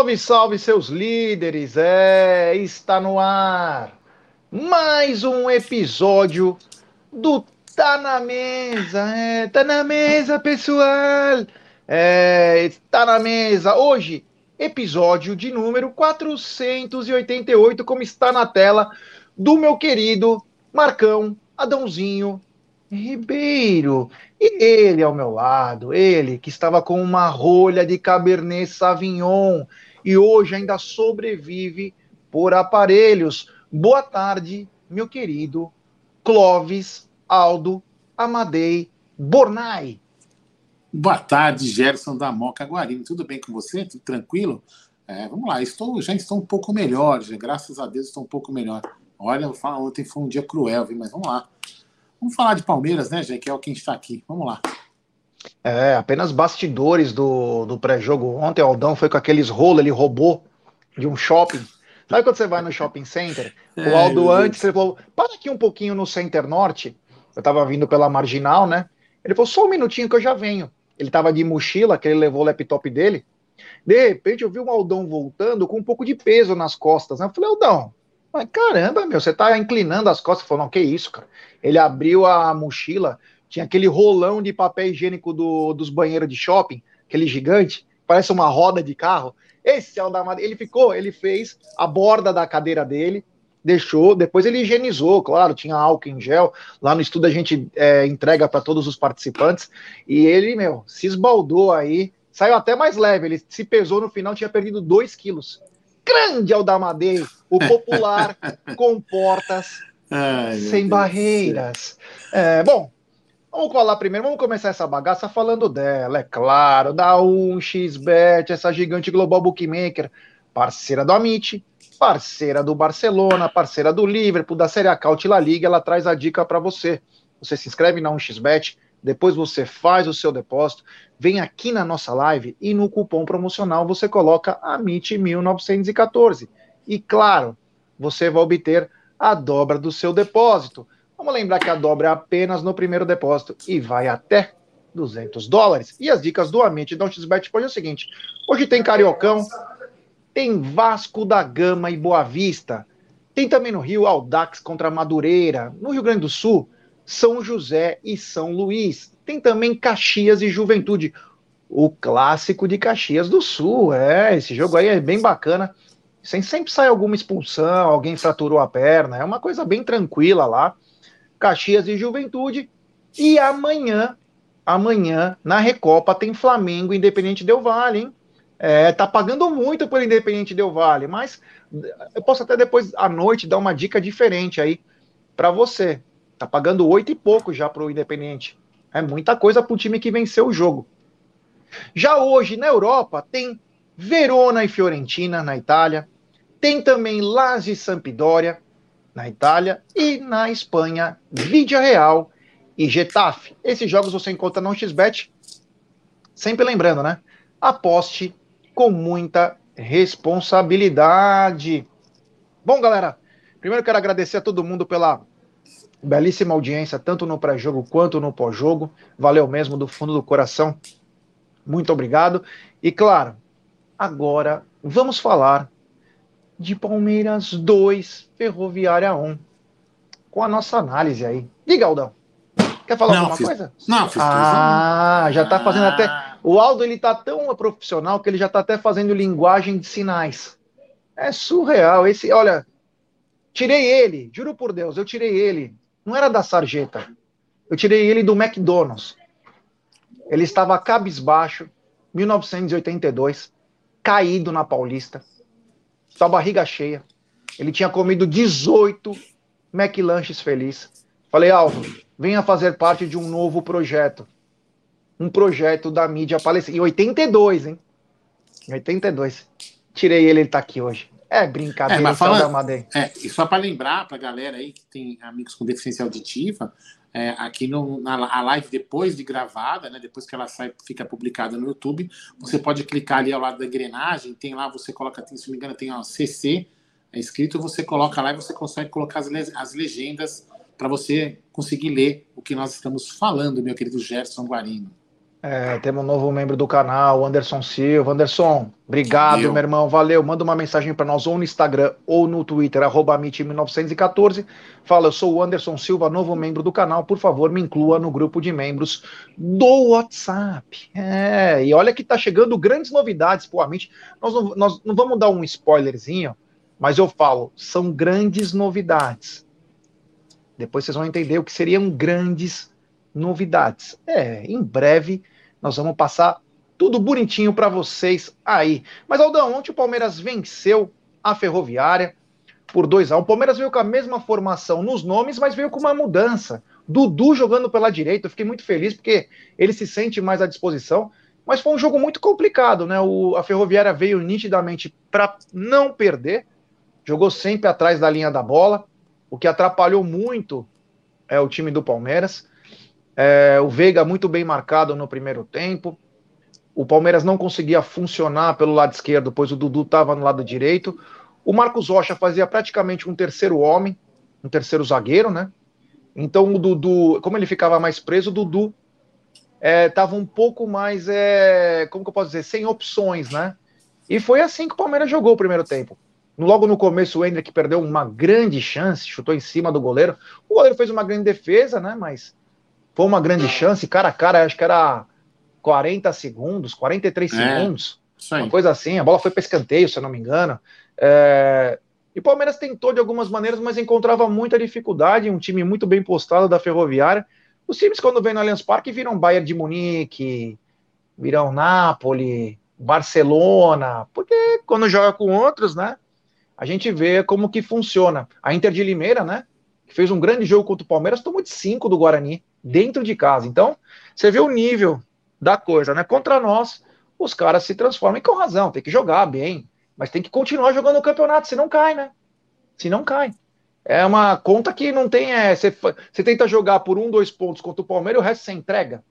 Salve, salve, seus líderes! É, está no ar mais um episódio do Tá na Mesa. É, tá na mesa, pessoal! É, está na mesa. Hoje, episódio de número 488, como está na tela, do meu querido Marcão Adãozinho Ribeiro. E ele ao meu lado, ele que estava com uma rolha de Cabernet Sauvignon e hoje ainda sobrevive por aparelhos. Boa tarde, meu querido Clóvis Aldo Amadei Bornai. Boa tarde, Gerson da Moca Guarino. Tudo bem com você? Tudo tranquilo? É, vamos lá, estou, já estou um pouco melhor, já, graças a Deus estou um pouco melhor. Olha, ontem foi um dia cruel, viu? mas vamos lá. Vamos falar de Palmeiras, né, Jé, que é o que a gente está aqui. Vamos lá. É, apenas bastidores do, do pré-jogo. Ontem o Aldão foi com aqueles rolos, ele roubou de um shopping. Sabe quando você vai no shopping center? É, o Aldo antes, ele falou, para aqui um pouquinho no Center Norte. Eu tava vindo pela Marginal, né? Ele falou, só um minutinho que eu já venho. Ele tava de mochila, que ele levou o laptop dele. De repente eu vi o Aldão voltando com um pouco de peso nas costas. Né? Eu falei, Aldão, mas caramba, meu, você tá inclinando as costas. Falou, não, que isso, cara. Ele abriu a mochila, tinha aquele rolão de papel higiênico do, dos banheiros de shopping, aquele gigante, parece uma roda de carro. Esse é o da Ele ficou, ele fez a borda da cadeira dele, deixou, depois ele higienizou, claro, tinha álcool em gel. Lá no estudo a gente é, entrega para todos os participantes. E ele, meu, se esbaldou aí, saiu até mais leve. Ele se pesou no final, tinha perdido 2 quilos grande Aldamadei, o popular com portas Ai, sem barreiras. É, bom, vamos colar primeiro, vamos começar essa bagaça falando dela, é claro, da 1xBet, essa gigante global bookmaker, parceira do Amit, parceira do Barcelona, parceira do Liverpool, da Série A Caut La Liga, ela traz a dica para você. Você se inscreve na 1xBet, depois você faz o seu depósito, vem aqui na nossa live e no cupom promocional você coloca AMIT1914. E claro, você vai obter a dobra do seu depósito. Vamos lembrar que a dobra é apenas no primeiro depósito e vai até 200 dólares. E as dicas do Amit da XBet hoje é o seguinte: hoje tem Cariocão, tem Vasco da Gama e Boa Vista, tem também no Rio Aldax contra Madureira, no Rio Grande do Sul são José e São Luís. Tem também Caxias e Juventude, o clássico de Caxias do Sul. É, esse jogo aí é bem bacana. Sem sempre sai alguma expulsão, alguém fraturou a perna, é uma coisa bem tranquila lá. Caxias e Juventude. E amanhã, amanhã, na Recopa, tem Flamengo Independente Del Vale, hein? É, tá pagando muito pelo Independente Del Vale, mas eu posso até depois à noite dar uma dica diferente aí para você. Tá pagando oito e pouco já para o Independente. É muita coisa para o time que venceu o jogo. Já hoje, na Europa, tem Verona e Fiorentina, na Itália. Tem também Lazio e Sampdoria, na Itália. E na Espanha, Vídea Real e Getafe. Esses jogos você encontra no XBet. Sempre lembrando, né? Aposte com muita responsabilidade. Bom, galera, primeiro quero agradecer a todo mundo pela Belíssima audiência, tanto no pré-jogo quanto no pós-jogo. Valeu mesmo do fundo do coração. Muito obrigado. E claro, agora vamos falar de Palmeiras 2, Ferroviária 1. Com a nossa análise aí. Diga, Aldão. Quer falar não, alguma fiz, coisa? Não, fiz Ah, já tá fazendo ah. até. O Aldo ele tá tão profissional que ele já tá até fazendo linguagem de sinais. É surreal. Esse, olha, tirei ele, juro por Deus, eu tirei ele não era da sarjeta. Eu tirei ele do McDonald's. Ele estava cabisbaixo, 1982, caído na Paulista, sua barriga cheia. Ele tinha comido 18 McLanches feliz. Falei, Alvo, venha fazer parte de um novo projeto. Um projeto da mídia palestina. Em 82, hein? Em 82. Tirei ele, ele tá aqui hoje. É brincadeira, é, mas fala, é, e só para lembrar para a galera aí que tem amigos com deficiência auditiva, é, aqui no, na a live depois de gravada, né, depois que ela sai, fica publicada no YouTube, você pode clicar ali ao lado da engrenagem, tem lá, você coloca, tem, se não me engano, tem ó, CC é escrito, você coloca lá e você consegue colocar as, as legendas para você conseguir ler o que nós estamos falando, meu querido Gerson Guarino. É, temos um novo membro do canal, Anderson Silva. Anderson, obrigado, meu irmão. Valeu. Manda uma mensagem para nós ou no Instagram ou no Twitter, arroba 1914 Fala, eu sou o Anderson Silva, novo membro do canal. Por favor, me inclua no grupo de membros do WhatsApp. É, e olha que tá chegando grandes novidades pro Amit. Nós não, nós não vamos dar um spoilerzinho, mas eu falo, são grandes novidades. Depois vocês vão entender o que seriam grandes novidades. É, em breve nós vamos passar tudo bonitinho para vocês aí. Mas Aldão, ontem o Palmeiras venceu a Ferroviária por 2 a 1. Um. O Palmeiras veio com a mesma formação nos nomes, mas veio com uma mudança. Dudu jogando pela direita, eu fiquei muito feliz porque ele se sente mais à disposição. Mas foi um jogo muito complicado, né? O, a Ferroviária veio nitidamente para não perder, jogou sempre atrás da linha da bola, o que atrapalhou muito é o time do Palmeiras. É, o Veiga muito bem marcado no primeiro tempo. O Palmeiras não conseguia funcionar pelo lado esquerdo, pois o Dudu estava no lado direito. O Marcos Rocha fazia praticamente um terceiro homem, um terceiro zagueiro, né? Então o Dudu, como ele ficava mais preso, o Dudu estava é, um pouco mais, é, como que eu posso dizer, sem opções, né? E foi assim que o Palmeiras jogou o primeiro tempo. Logo no começo, o Hendrick perdeu uma grande chance, chutou em cima do goleiro. O goleiro fez uma grande defesa, né? Mas foi uma grande chance, cara a cara, acho que era 40 segundos, 43 é, segundos, uma coisa assim. A bola foi para escanteio, se eu não me engano. É... E o Palmeiras tentou de algumas maneiras, mas encontrava muita dificuldade. Um time muito bem postado da Ferroviária. Os times, quando vêm no Allianz Parque, viram Bayern de Munique, viram Napoli, Barcelona, porque quando joga com outros, né? A gente vê como que funciona. A Inter de Limeira, né? Que fez um grande jogo contra o Palmeiras, tomou de 5 do Guarani dentro de casa. Então, você vê o nível da coisa, né? Contra nós, os caras se transformam e com razão, tem que jogar bem, mas tem que continuar jogando o campeonato, se não cai, né? Se não cai. É uma conta que não tem. É, você, você tenta jogar por um, dois pontos contra o Palmeiras e o resto você entrega.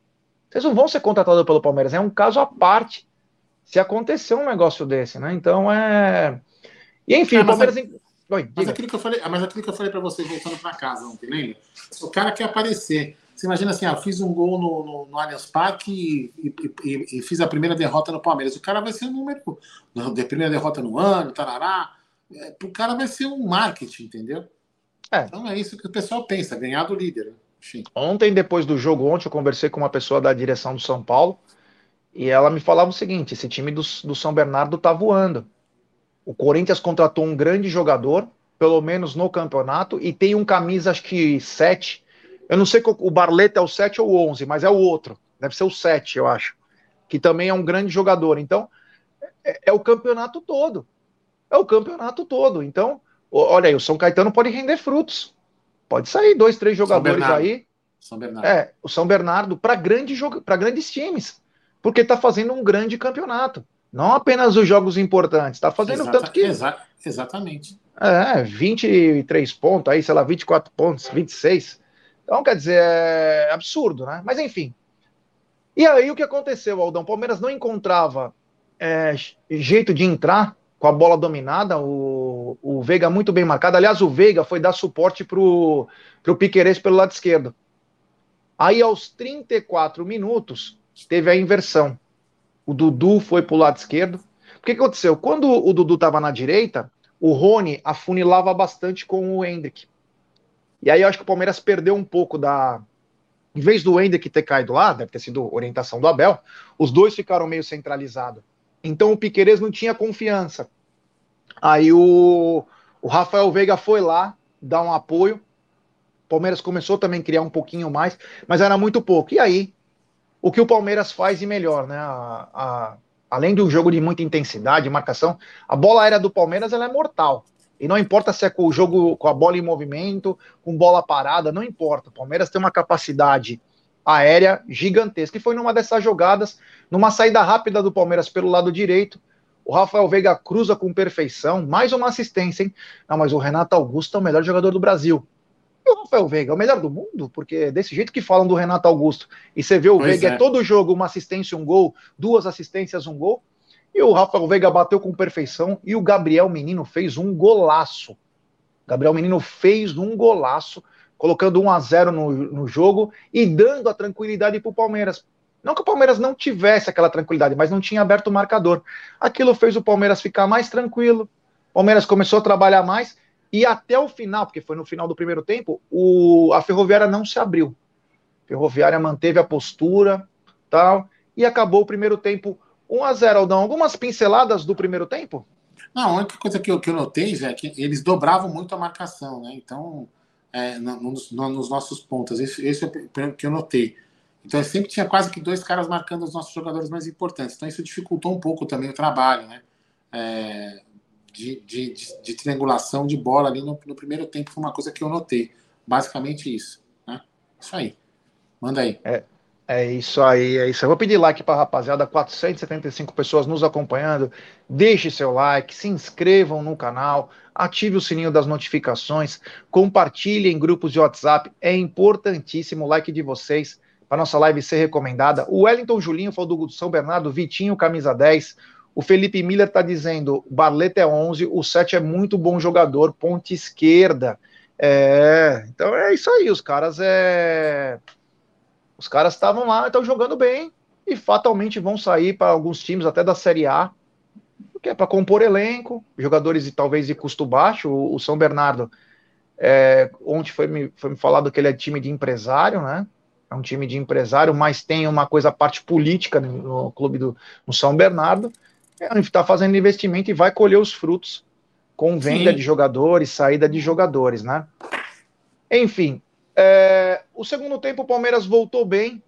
Vocês não vão ser contratados pelo Palmeiras, é um caso à parte. Se acontecer um negócio desse, né? Então é. E enfim, o Palmeiras. É... Oi, mas, aquilo que eu falei, mas aquilo que eu falei para vocês voltando para casa ontem, lembra? O cara quer aparecer. Você imagina assim, ah, fiz um gol no, no, no Allianz Parque e, e, e, e, fiz a primeira derrota no Palmeiras. O cara vai ser um número de primeira derrota no ano, tarará. É, o cara vai ser um marketing, entendeu? É. Então é isso que o pessoal pensa, ganhar do líder. Enfim. Ontem, depois do jogo, ontem, eu conversei com uma pessoa da direção do São Paulo e ela me falava o seguinte: esse time do, do São Bernardo tá voando. O Corinthians contratou um grande jogador, pelo menos no campeonato, e tem um camisa, acho que 7 eu não sei qual, o Barleta é o 7 ou o 11, mas é o outro. Deve ser o 7, eu acho. Que também é um grande jogador. Então, é, é o campeonato todo. É o campeonato todo. Então, olha aí, o São Caetano pode render frutos. Pode sair dois, três jogadores aí. São Bernardo. É, o São Bernardo para grande para grandes times. Porque está fazendo um grande campeonato. Não apenas os jogos importantes, está fazendo Exata, tanto que. Exa exatamente. É, 23 pontos aí, sei lá, 24 pontos, 26. Então, quer dizer, é absurdo, né? Mas enfim. E aí o que aconteceu, Aldão? O Palmeiras não encontrava é, jeito de entrar com a bola dominada, o, o Veiga muito bem marcado. Aliás, o Veiga foi dar suporte pro, pro Piqueires pelo lado esquerdo. Aí, aos 34 minutos, teve a inversão. O Dudu foi pro lado esquerdo. O que aconteceu? Quando o Dudu estava na direita, o Rony afunilava bastante com o Hendrick. E aí eu acho que o Palmeiras perdeu um pouco da. Em vez do Hendrick ter caído lá, deve ter sido orientação do Abel, os dois ficaram meio centralizados. Então o Piqueires não tinha confiança. Aí o, o Rafael Veiga foi lá dar um apoio. O Palmeiras começou também a criar um pouquinho mais, mas era muito pouco. E aí, o que o Palmeiras faz de melhor, né? A, a, além de um jogo de muita intensidade, marcação, a bola aérea do Palmeiras ela é mortal. E não importa se é com o jogo com a bola em movimento, com bola parada, não importa. O Palmeiras tem uma capacidade aérea gigantesca. E foi numa dessas jogadas, numa saída rápida do Palmeiras pelo lado direito. O Rafael Veiga cruza com perfeição, mais uma assistência, hein? Não, mas o Renato Augusto é o melhor jogador do Brasil. E o Rafael Veiga é o melhor do mundo? Porque é desse jeito que falam do Renato Augusto. E você vê o pois Veiga é. é todo jogo uma assistência, um gol, duas assistências, um gol. E o Rafael Veiga bateu com perfeição e o Gabriel Menino fez um golaço. Gabriel Menino fez um golaço, colocando 1 a 0 no, no jogo e dando a tranquilidade para o Palmeiras. Não que o Palmeiras não tivesse aquela tranquilidade, mas não tinha aberto o marcador. Aquilo fez o Palmeiras ficar mais tranquilo. O Palmeiras começou a trabalhar mais e até o final, porque foi no final do primeiro tempo, o, a Ferroviária não se abriu. A Ferroviária manteve a postura, tal, e acabou o primeiro tempo 1 a 0 Aldão. Algumas pinceladas do primeiro tempo? Não, a única coisa que eu, que eu notei, é que eles dobravam muito a marcação, né? Então, é, nos, nos, nossos pontos, esse, esse é o que eu notei. Então, sempre tinha quase que dois caras marcando os nossos jogadores mais importantes. Então, isso dificultou um pouco também o trabalho, né? É, de, de, de, de, triangulação de bola ali no, no, primeiro tempo foi uma coisa que eu notei. Basicamente isso. Né? Isso aí. Manda aí. É, é isso aí, é isso. Eu vou pedir like para a rapaziada, 475 pessoas nos acompanhando. Deixe seu like, se inscrevam no canal, ative o sininho das notificações, compartilhe em grupos de WhatsApp. É importantíssimo o like de vocês para nossa live ser recomendada. O Wellington Julinho falou do São Bernardo, Vitinho, camisa 10. O Felipe Miller está dizendo: Barleta é 11, o 7 é muito bom jogador, ponte esquerda. É, então é isso aí, os caras é os caras estavam lá, estão jogando bem e fatalmente vão sair para alguns times até da Série A, porque é para compor elenco, jogadores e talvez de custo baixo. O, o São Bernardo, é, ontem foi me, foi me falado que ele é time de empresário, né? É um time de empresário, mas tem uma coisa, parte política no, no clube do no São Bernardo. É, está fazendo investimento e vai colher os frutos com venda Sim. de jogadores, saída de jogadores, né? Enfim, é, o segundo tempo o Palmeiras voltou bem,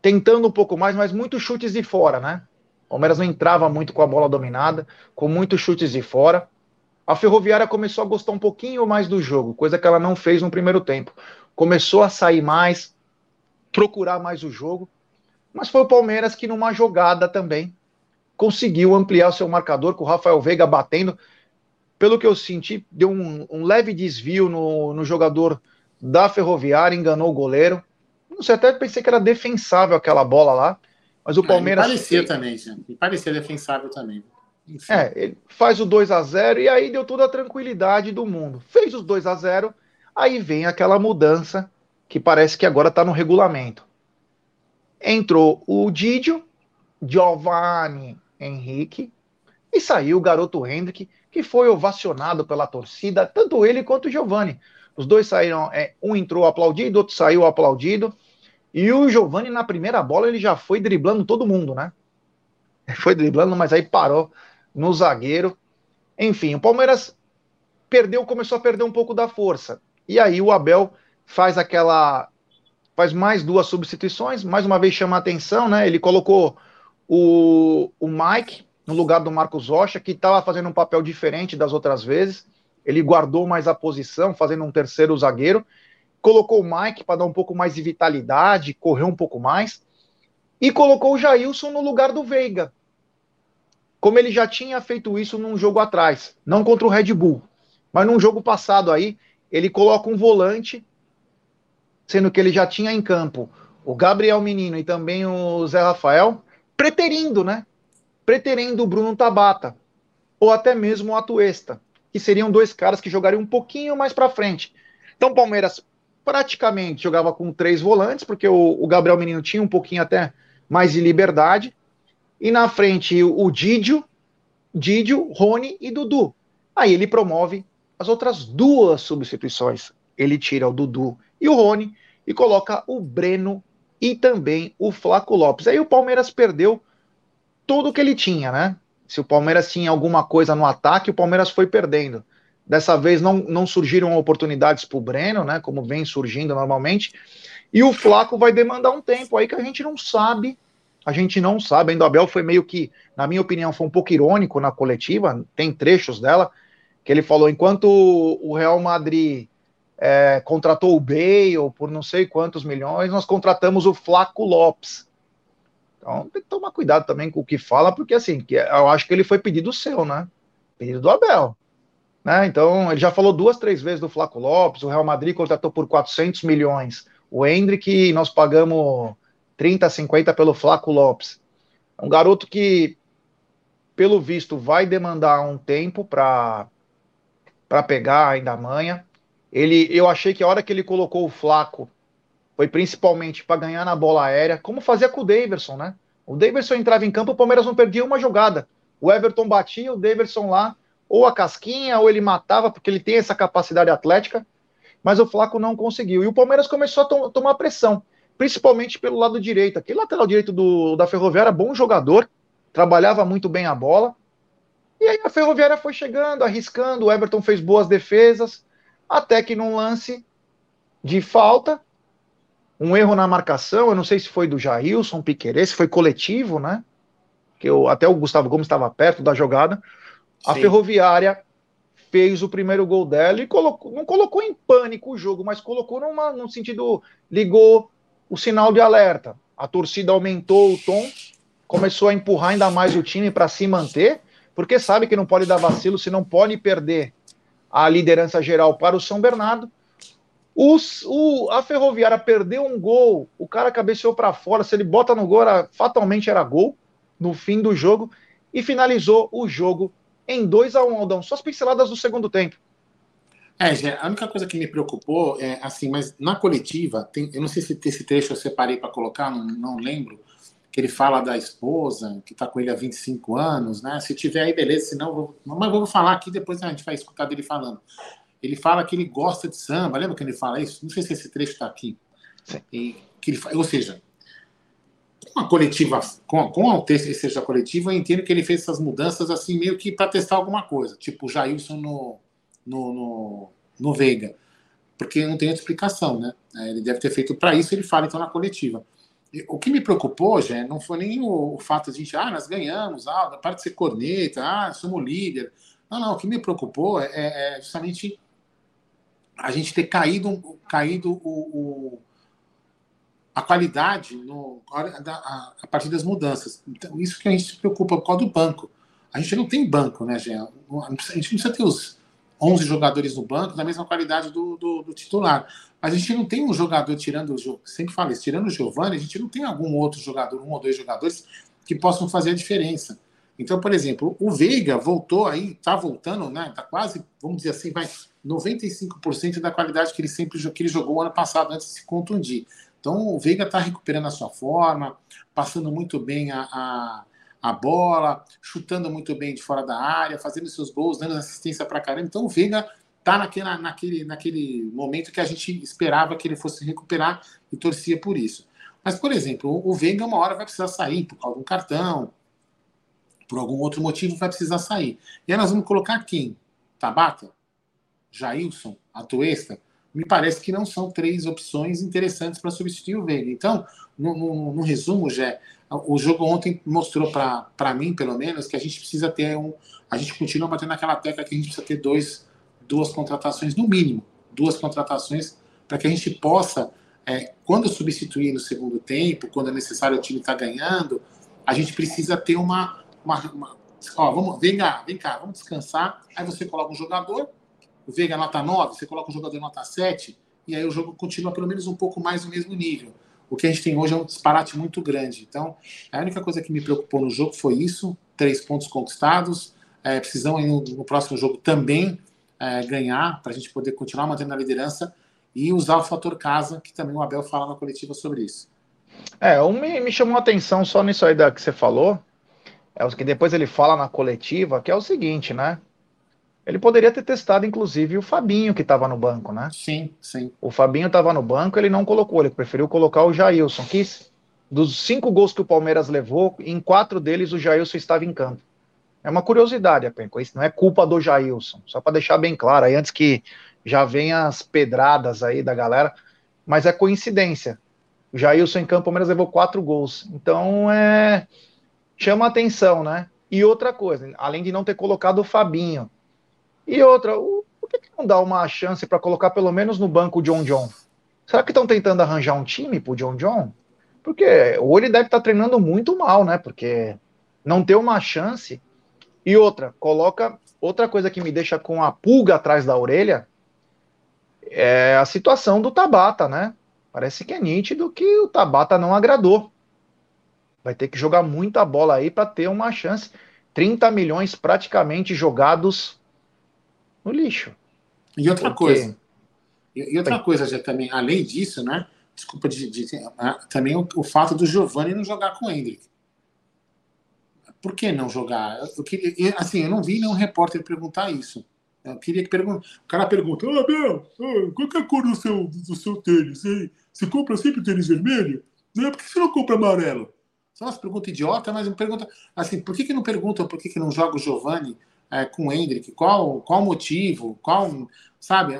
tentando um pouco mais, mas muitos chutes de fora, né? O Palmeiras não entrava muito com a bola dominada, com muitos chutes de fora. A Ferroviária começou a gostar um pouquinho mais do jogo, coisa que ela não fez no primeiro tempo. Começou a sair mais, procurar mais o jogo, mas foi o Palmeiras que, numa jogada também, conseguiu ampliar o seu marcador, com o Rafael Veiga batendo. Pelo que eu senti, deu um, um leve desvio no, no jogador da Ferroviária, enganou o goleiro. Não sei, até pensei que era defensável aquela bola lá, mas o é, Palmeiras. É, parecia também, gente. parecia defensável também. Enfim. É, ele faz o 2 a 0 e aí deu toda a tranquilidade do mundo. Fez os 2 a 0 aí vem aquela mudança que parece que agora está no regulamento. Entrou o Didio, Giovanni Henrique, e saiu o garoto Hendrick, que foi ovacionado pela torcida, tanto ele quanto o Giovanni. Os dois saíram, é, um entrou aplaudido, outro saiu aplaudido. E o Giovani, na primeira bola, ele já foi driblando todo mundo, né? Foi driblando, mas aí parou no zagueiro. Enfim, o Palmeiras perdeu, começou a perder um pouco da força. E aí o Abel faz aquela. Faz mais duas substituições, mais uma vez chama a atenção, né? Ele colocou o, o Mike no lugar do Marcos Rocha, que estava fazendo um papel diferente das outras vezes ele guardou mais a posição, fazendo um terceiro zagueiro, colocou o Mike para dar um pouco mais de vitalidade, correu um pouco mais, e colocou o Jailson no lugar do Veiga, como ele já tinha feito isso num jogo atrás, não contra o Red Bull, mas num jogo passado aí, ele coloca um volante, sendo que ele já tinha em campo o Gabriel Menino e também o Zé Rafael, preterindo, né? Preterindo o Bruno Tabata, ou até mesmo o Atuesta que seriam dois caras que jogariam um pouquinho mais para frente. Então, o Palmeiras praticamente jogava com três volantes, porque o, o, Gabriel Menino tinha um pouquinho até mais de liberdade. E na frente o Didio, Didio, Rony e Dudu. Aí ele promove as outras duas substituições. Ele tira o Dudu e o Rony e coloca o Breno e também o Flaco Lopes. Aí o Palmeiras perdeu tudo que ele tinha, né? Se o Palmeiras tinha alguma coisa no ataque, o Palmeiras foi perdendo. Dessa vez não, não surgiram oportunidades para o Breno, né? Como vem surgindo normalmente. E o Flaco vai demandar um tempo aí que a gente não sabe. A gente não sabe. Ainda o Abel foi meio que, na minha opinião, foi um pouco irônico na coletiva. Tem trechos dela que ele falou: enquanto o Real Madrid é, contratou o Bale por não sei quantos milhões, nós contratamos o Flaco Lopes. Então tem que tomar cuidado também com o que fala, porque assim, que eu acho que ele foi pedido seu, né? Pedido do Abel. Né? Então, ele já falou duas, três vezes do Flaco Lopes, o Real Madrid contratou por 400 milhões. O Hendrick, nós pagamos 30, 50 pelo Flaco Lopes. É um garoto que, pelo visto, vai demandar um tempo para pegar ainda a manha. Ele, eu achei que a hora que ele colocou o Flaco foi principalmente para ganhar na bola aérea, como fazia com o Daverson, né? O Daverson entrava em campo, o Palmeiras não perdia uma jogada. O Everton batia, o Daverson lá, ou a casquinha, ou ele matava, porque ele tem essa capacidade atlética, mas o Flaco não conseguiu. E o Palmeiras começou a to tomar pressão, principalmente pelo lado direito. Aquele lateral direito do, da Ferroviária, bom jogador, trabalhava muito bem a bola. E aí a Ferroviária foi chegando, arriscando, o Everton fez boas defesas, até que num lance de falta, um erro na marcação, eu não sei se foi do Jailson Piqueires, se foi coletivo, né? Que eu, até o Gustavo Gomes estava perto da jogada. A Sim. Ferroviária fez o primeiro gol dela e colocou, não colocou em pânico o jogo, mas colocou numa, no sentido, ligou o sinal de alerta. A torcida aumentou o tom, começou a empurrar ainda mais o time para se manter, porque sabe que não pode dar vacilo, se não pode perder a liderança geral para o São Bernardo. Os, o, a Ferroviária perdeu um gol, o cara cabeceou para fora. Se ele bota no gol, era, fatalmente era gol no fim do jogo e finalizou o jogo em 2 a 1 um, Aldão. Só as pinceladas do segundo tempo. É, a única coisa que me preocupou é assim, mas na coletiva, tem, eu não sei se esse trecho eu separei para colocar, não, não lembro, que ele fala da esposa, que está com ele há 25 anos, né? Se tiver aí, beleza, senão, vou, mas vou falar aqui, depois a gente vai escutar dele falando ele fala que ele gosta de samba. Lembra que ele fala isso? Não sei se esse trecho está aqui. E, que ele, ou seja, com a coletiva, com, com o texto seja coletiva, eu entendo que ele fez essas mudanças assim, meio que para testar alguma coisa, tipo o Jailson no, no, no, no Veiga. Porque não tem outra explicação, né? É, ele deve ter feito para isso, ele fala então na coletiva. O que me preocupou, já não foi nem o, fato de a gente, ah, nós ganhamos, ah, a parte de ser corneta, ah, somos líder. Não, não, o que me preocupou é, é justamente a gente ter caído, caído o, o a qualidade no, a, a, partir das mudanças. Então, isso que a gente se preocupa por causa do banco. A gente não tem banco, né, Gê? A gente não precisa ter os 11 jogadores no banco da mesma qualidade do, do, do titular. Mas a gente não tem um jogador tirando o sempre falo isso, tirando o Giovanni, a gente não tem algum outro jogador, um ou dois jogadores que possam fazer a diferença. Então, por exemplo, o Veiga voltou aí, tá voltando, né? Tá quase, vamos dizer assim, vai 95% da qualidade que ele sempre que ele jogou ano passado antes de se contundir. Então o Veiga está recuperando a sua forma, passando muito bem a, a, a, bola, chutando muito bem de fora da área, fazendo seus gols, dando assistência para caramba. Então o Veiga está naquele, naquele, naquele momento que a gente esperava que ele fosse recuperar e torcia por isso. Mas, por exemplo, o Veiga uma hora vai precisar sair por algum cartão, por algum outro motivo vai precisar sair. E aí nós vamos colocar quem? Tabata? Jailson, Atuesta, me parece que não são três opções interessantes para substituir o Veiga. Então, no, no, no resumo, Jé, o jogo ontem mostrou para mim, pelo menos, que a gente precisa ter um. A gente continua batendo naquela tecla que a gente precisa ter dois, duas contratações, no mínimo, duas contratações, para que a gente possa, é, quando substituir no segundo tempo, quando é necessário o time estar tá ganhando, a gente precisa ter uma. uma, uma ó, vamos, vem cá, vem cá, vamos descansar. Aí você coloca um jogador, o Veiga nota 9, você coloca o jogador nota 7, e aí o jogo continua pelo menos um pouco mais no mesmo nível. O que a gente tem hoje é um disparate muito grande. Então, a única coisa que me preocupou no jogo foi isso: três pontos conquistados. É, no, no, próximo jogo também é, ganhar para a gente poder continuar mantendo a liderança e usar o fator casa, que também o Abel fala na coletiva sobre isso. É, um me, me chamou a atenção só nisso aí da que você falou, é o que depois ele fala na coletiva, que é o seguinte, né? Ele poderia ter testado, inclusive, o Fabinho, que estava no banco, né? Sim, sim. O Fabinho estava no banco, ele não colocou, ele preferiu colocar o Jailson, que dos cinco gols que o Palmeiras levou, em quatro deles o Jailson estava em campo. É uma curiosidade, Apenco, isso não é culpa do Jailson, só para deixar bem claro, aí antes que já venham as pedradas aí da galera, mas é coincidência. O Jailson em campo, o Palmeiras levou quatro gols. Então, é... chama atenção, né? E outra coisa, além de não ter colocado o Fabinho, e outra, o, por que, que não dá uma chance para colocar pelo menos no banco o John John? Será que estão tentando arranjar um time pro John John? Porque ou ele deve estar tá treinando muito mal, né? Porque não ter uma chance. E outra, coloca outra coisa que me deixa com a pulga atrás da orelha é a situação do Tabata, né? Parece que é nítido que o Tabata não agradou. Vai ter que jogar muita bola aí para ter uma chance. 30 milhões praticamente jogados no lixo. E outra Porque... coisa, e, outra coisa já também, além disso, né? desculpa, de, de, de também o, o, fato do Giovanni não jogar com o Hendrick. Por que não jogar? Eu queria, assim, eu não vi nenhum repórter perguntar isso. Eu queria que pergunte. O cara pergunta: Ah, Abel, qual é a cor do seu, do seu tênis? Hein? Você compra sempre tênis vermelho? Né? Por que você não compra amarelo? São umas perguntas idiota, mas pergunta assim: por que, que não perguntam por que, que não joga o Giovanni é, com o Hendrick? Qual, qual o motivo? Qual, sabe?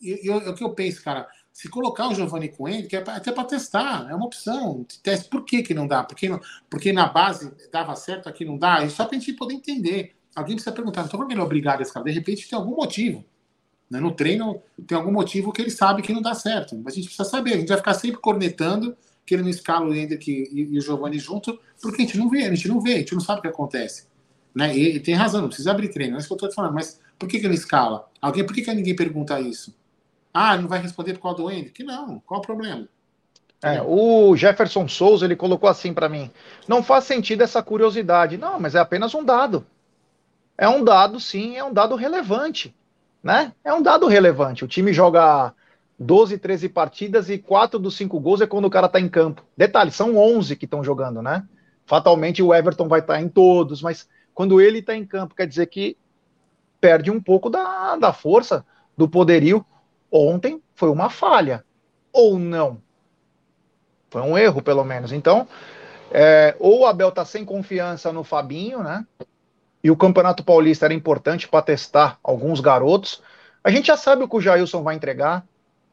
E, o que eu penso, cara, se colocar o Giovanni com ele, que é até para testar, é uma opção. Teste. Por que, que não dá? Porque, não, porque na base dava certo, aqui não dá? É só para a gente poder entender. Alguém precisa perguntar, que ele é obrigado esse cara? De repente tem algum motivo. Né? No treino tem algum motivo que ele sabe que não dá certo. Mas a gente precisa saber, a gente vai ficar sempre cornetando que ele não escala o Hendrick e, e o Giovanni junto, porque a gente não vê, a gente não vê, a gente não sabe o que acontece. Né? E, e tem razão, não precisa abrir treino, não é isso que eu estou falando, mas por que, que ele escala? Alguém, por que, que ninguém pergunta isso? Ah, não vai responder por causa do Andy? Que não, qual o problema? É, o Jefferson Souza ele colocou assim para mim: não faz sentido essa curiosidade. Não, mas é apenas um dado. É um dado, sim, é um dado relevante, né? É um dado relevante. O time joga 12, 13 partidas e 4 dos 5 gols é quando o cara tá em campo. Detalhe, são 11 que estão jogando, né? Fatalmente o Everton vai estar tá em todos, mas quando ele tá em campo, quer dizer que perde um pouco da, da força, do poderio ontem foi uma falha. Ou não? Foi um erro, pelo menos. Então, é, ou o Abel tá sem confiança no Fabinho, né? E o Campeonato Paulista era importante para testar alguns garotos. A gente já sabe o que o Jailson vai entregar,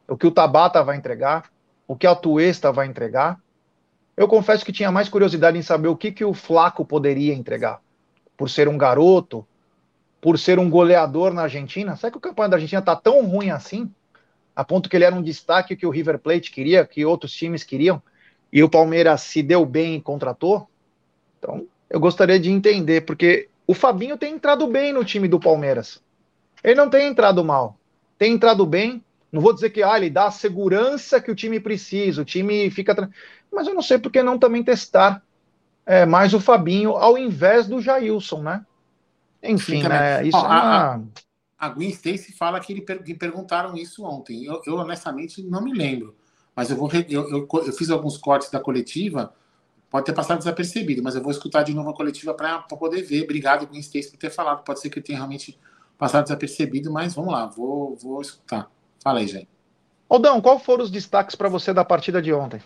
o que o Tabata vai entregar, o que a Tuesta vai entregar. Eu confesso que tinha mais curiosidade em saber o que, que o Flaco poderia entregar. Por ser um garoto, por ser um goleador na Argentina. Será que o campeonato da Argentina tá tão ruim assim? a ponto que ele era um destaque que o River Plate queria, que outros times queriam, e o Palmeiras se deu bem e contratou. Então, eu gostaria de entender, porque o Fabinho tem entrado bem no time do Palmeiras. Ele não tem entrado mal. Tem entrado bem. Não vou dizer que ah, ele dá a segurança que o time precisa, o time fica. Mas eu não sei por que não também testar é, mais o Fabinho ao invés do Jailson, né? Enfim, né? Isso Ó, é uma... a a Gwen Stacy fala que, ele, que perguntaram isso ontem. Eu, eu, honestamente não me lembro, mas eu vou eu, eu, eu, fiz alguns cortes da coletiva, pode ter passado desapercebido, mas eu vou escutar de novo a coletiva para poder ver. Obrigado, Gwen Stacy, por ter falado. Pode ser que tenha realmente passado desapercebido, mas vamos lá, vou, vou escutar. Fala aí, gente. Aldão, qual foram os destaques para você da partida de ontem?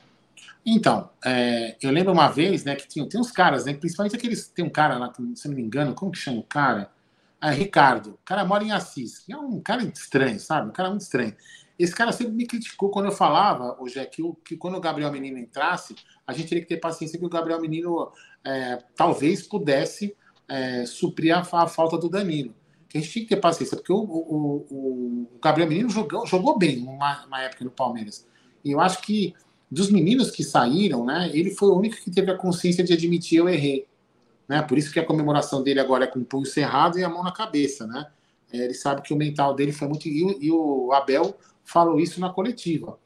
Então, é, eu lembro uma vez, né, que tinha, tem uns caras, né, principalmente aqueles, tem um cara lá, se não me engano, como que chama o cara? Ah, Ricardo, o cara mora em Assis. É um cara estranho, sabe? Um cara muito estranho. Esse cara sempre me criticou quando eu falava, hoje é que, que quando o Gabriel Menino entrasse, a gente teria que ter paciência que o Gabriel Menino é, talvez pudesse é, suprir a, a, falta do Danilo. Que a gente tinha que ter paciência, porque o, o, o Gabriel Menino jogou, jogou bem numa, numa época no Palmeiras. E eu acho que dos meninos que saíram, né, ele foi o único que teve a consciência de admitir eu errei. Né? Por isso que a comemoração dele agora é com o punho cerrado e a mão na cabeça. Né? É, ele sabe que o mental dele foi muito. E o, Abel falou isso na coletiva.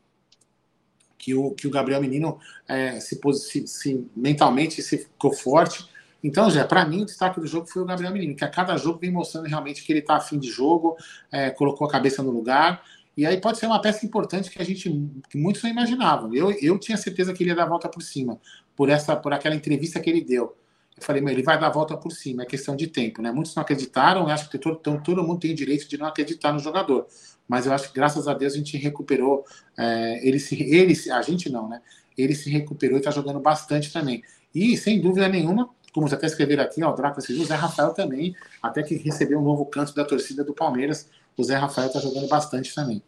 Que o, que o Gabriel Menino é, se, se, se, mentalmente se ficou forte. Então, já para mim, o destaque do jogo foi o Gabriel Menino, que a cada jogo vem mostrando realmente que ele está afim de jogo, é, colocou a cabeça no lugar. E aí pode ser uma peça importante que a gente, que muitos não imaginavam. Eu, eu tinha certeza que ele ia dar a volta por cima, por essa, por aquela entrevista que ele deu. Eu falei, meu, ele vai dar a volta por cima, é questão de tempo, né? Muitos não acreditaram, eu acho que todo, então, todo mundo tem direito de não acreditar no jogador. Mas eu acho que, graças a Deus, a gente recuperou. É, ele, se, ele a gente não, né? Ele se recuperou e está jogando bastante também. E, sem dúvida nenhuma, como já até escreveram aqui, ó, o o Zé Rafael também, até que recebeu um novo canto da torcida do Palmeiras, o Zé Rafael está jogando bastante também.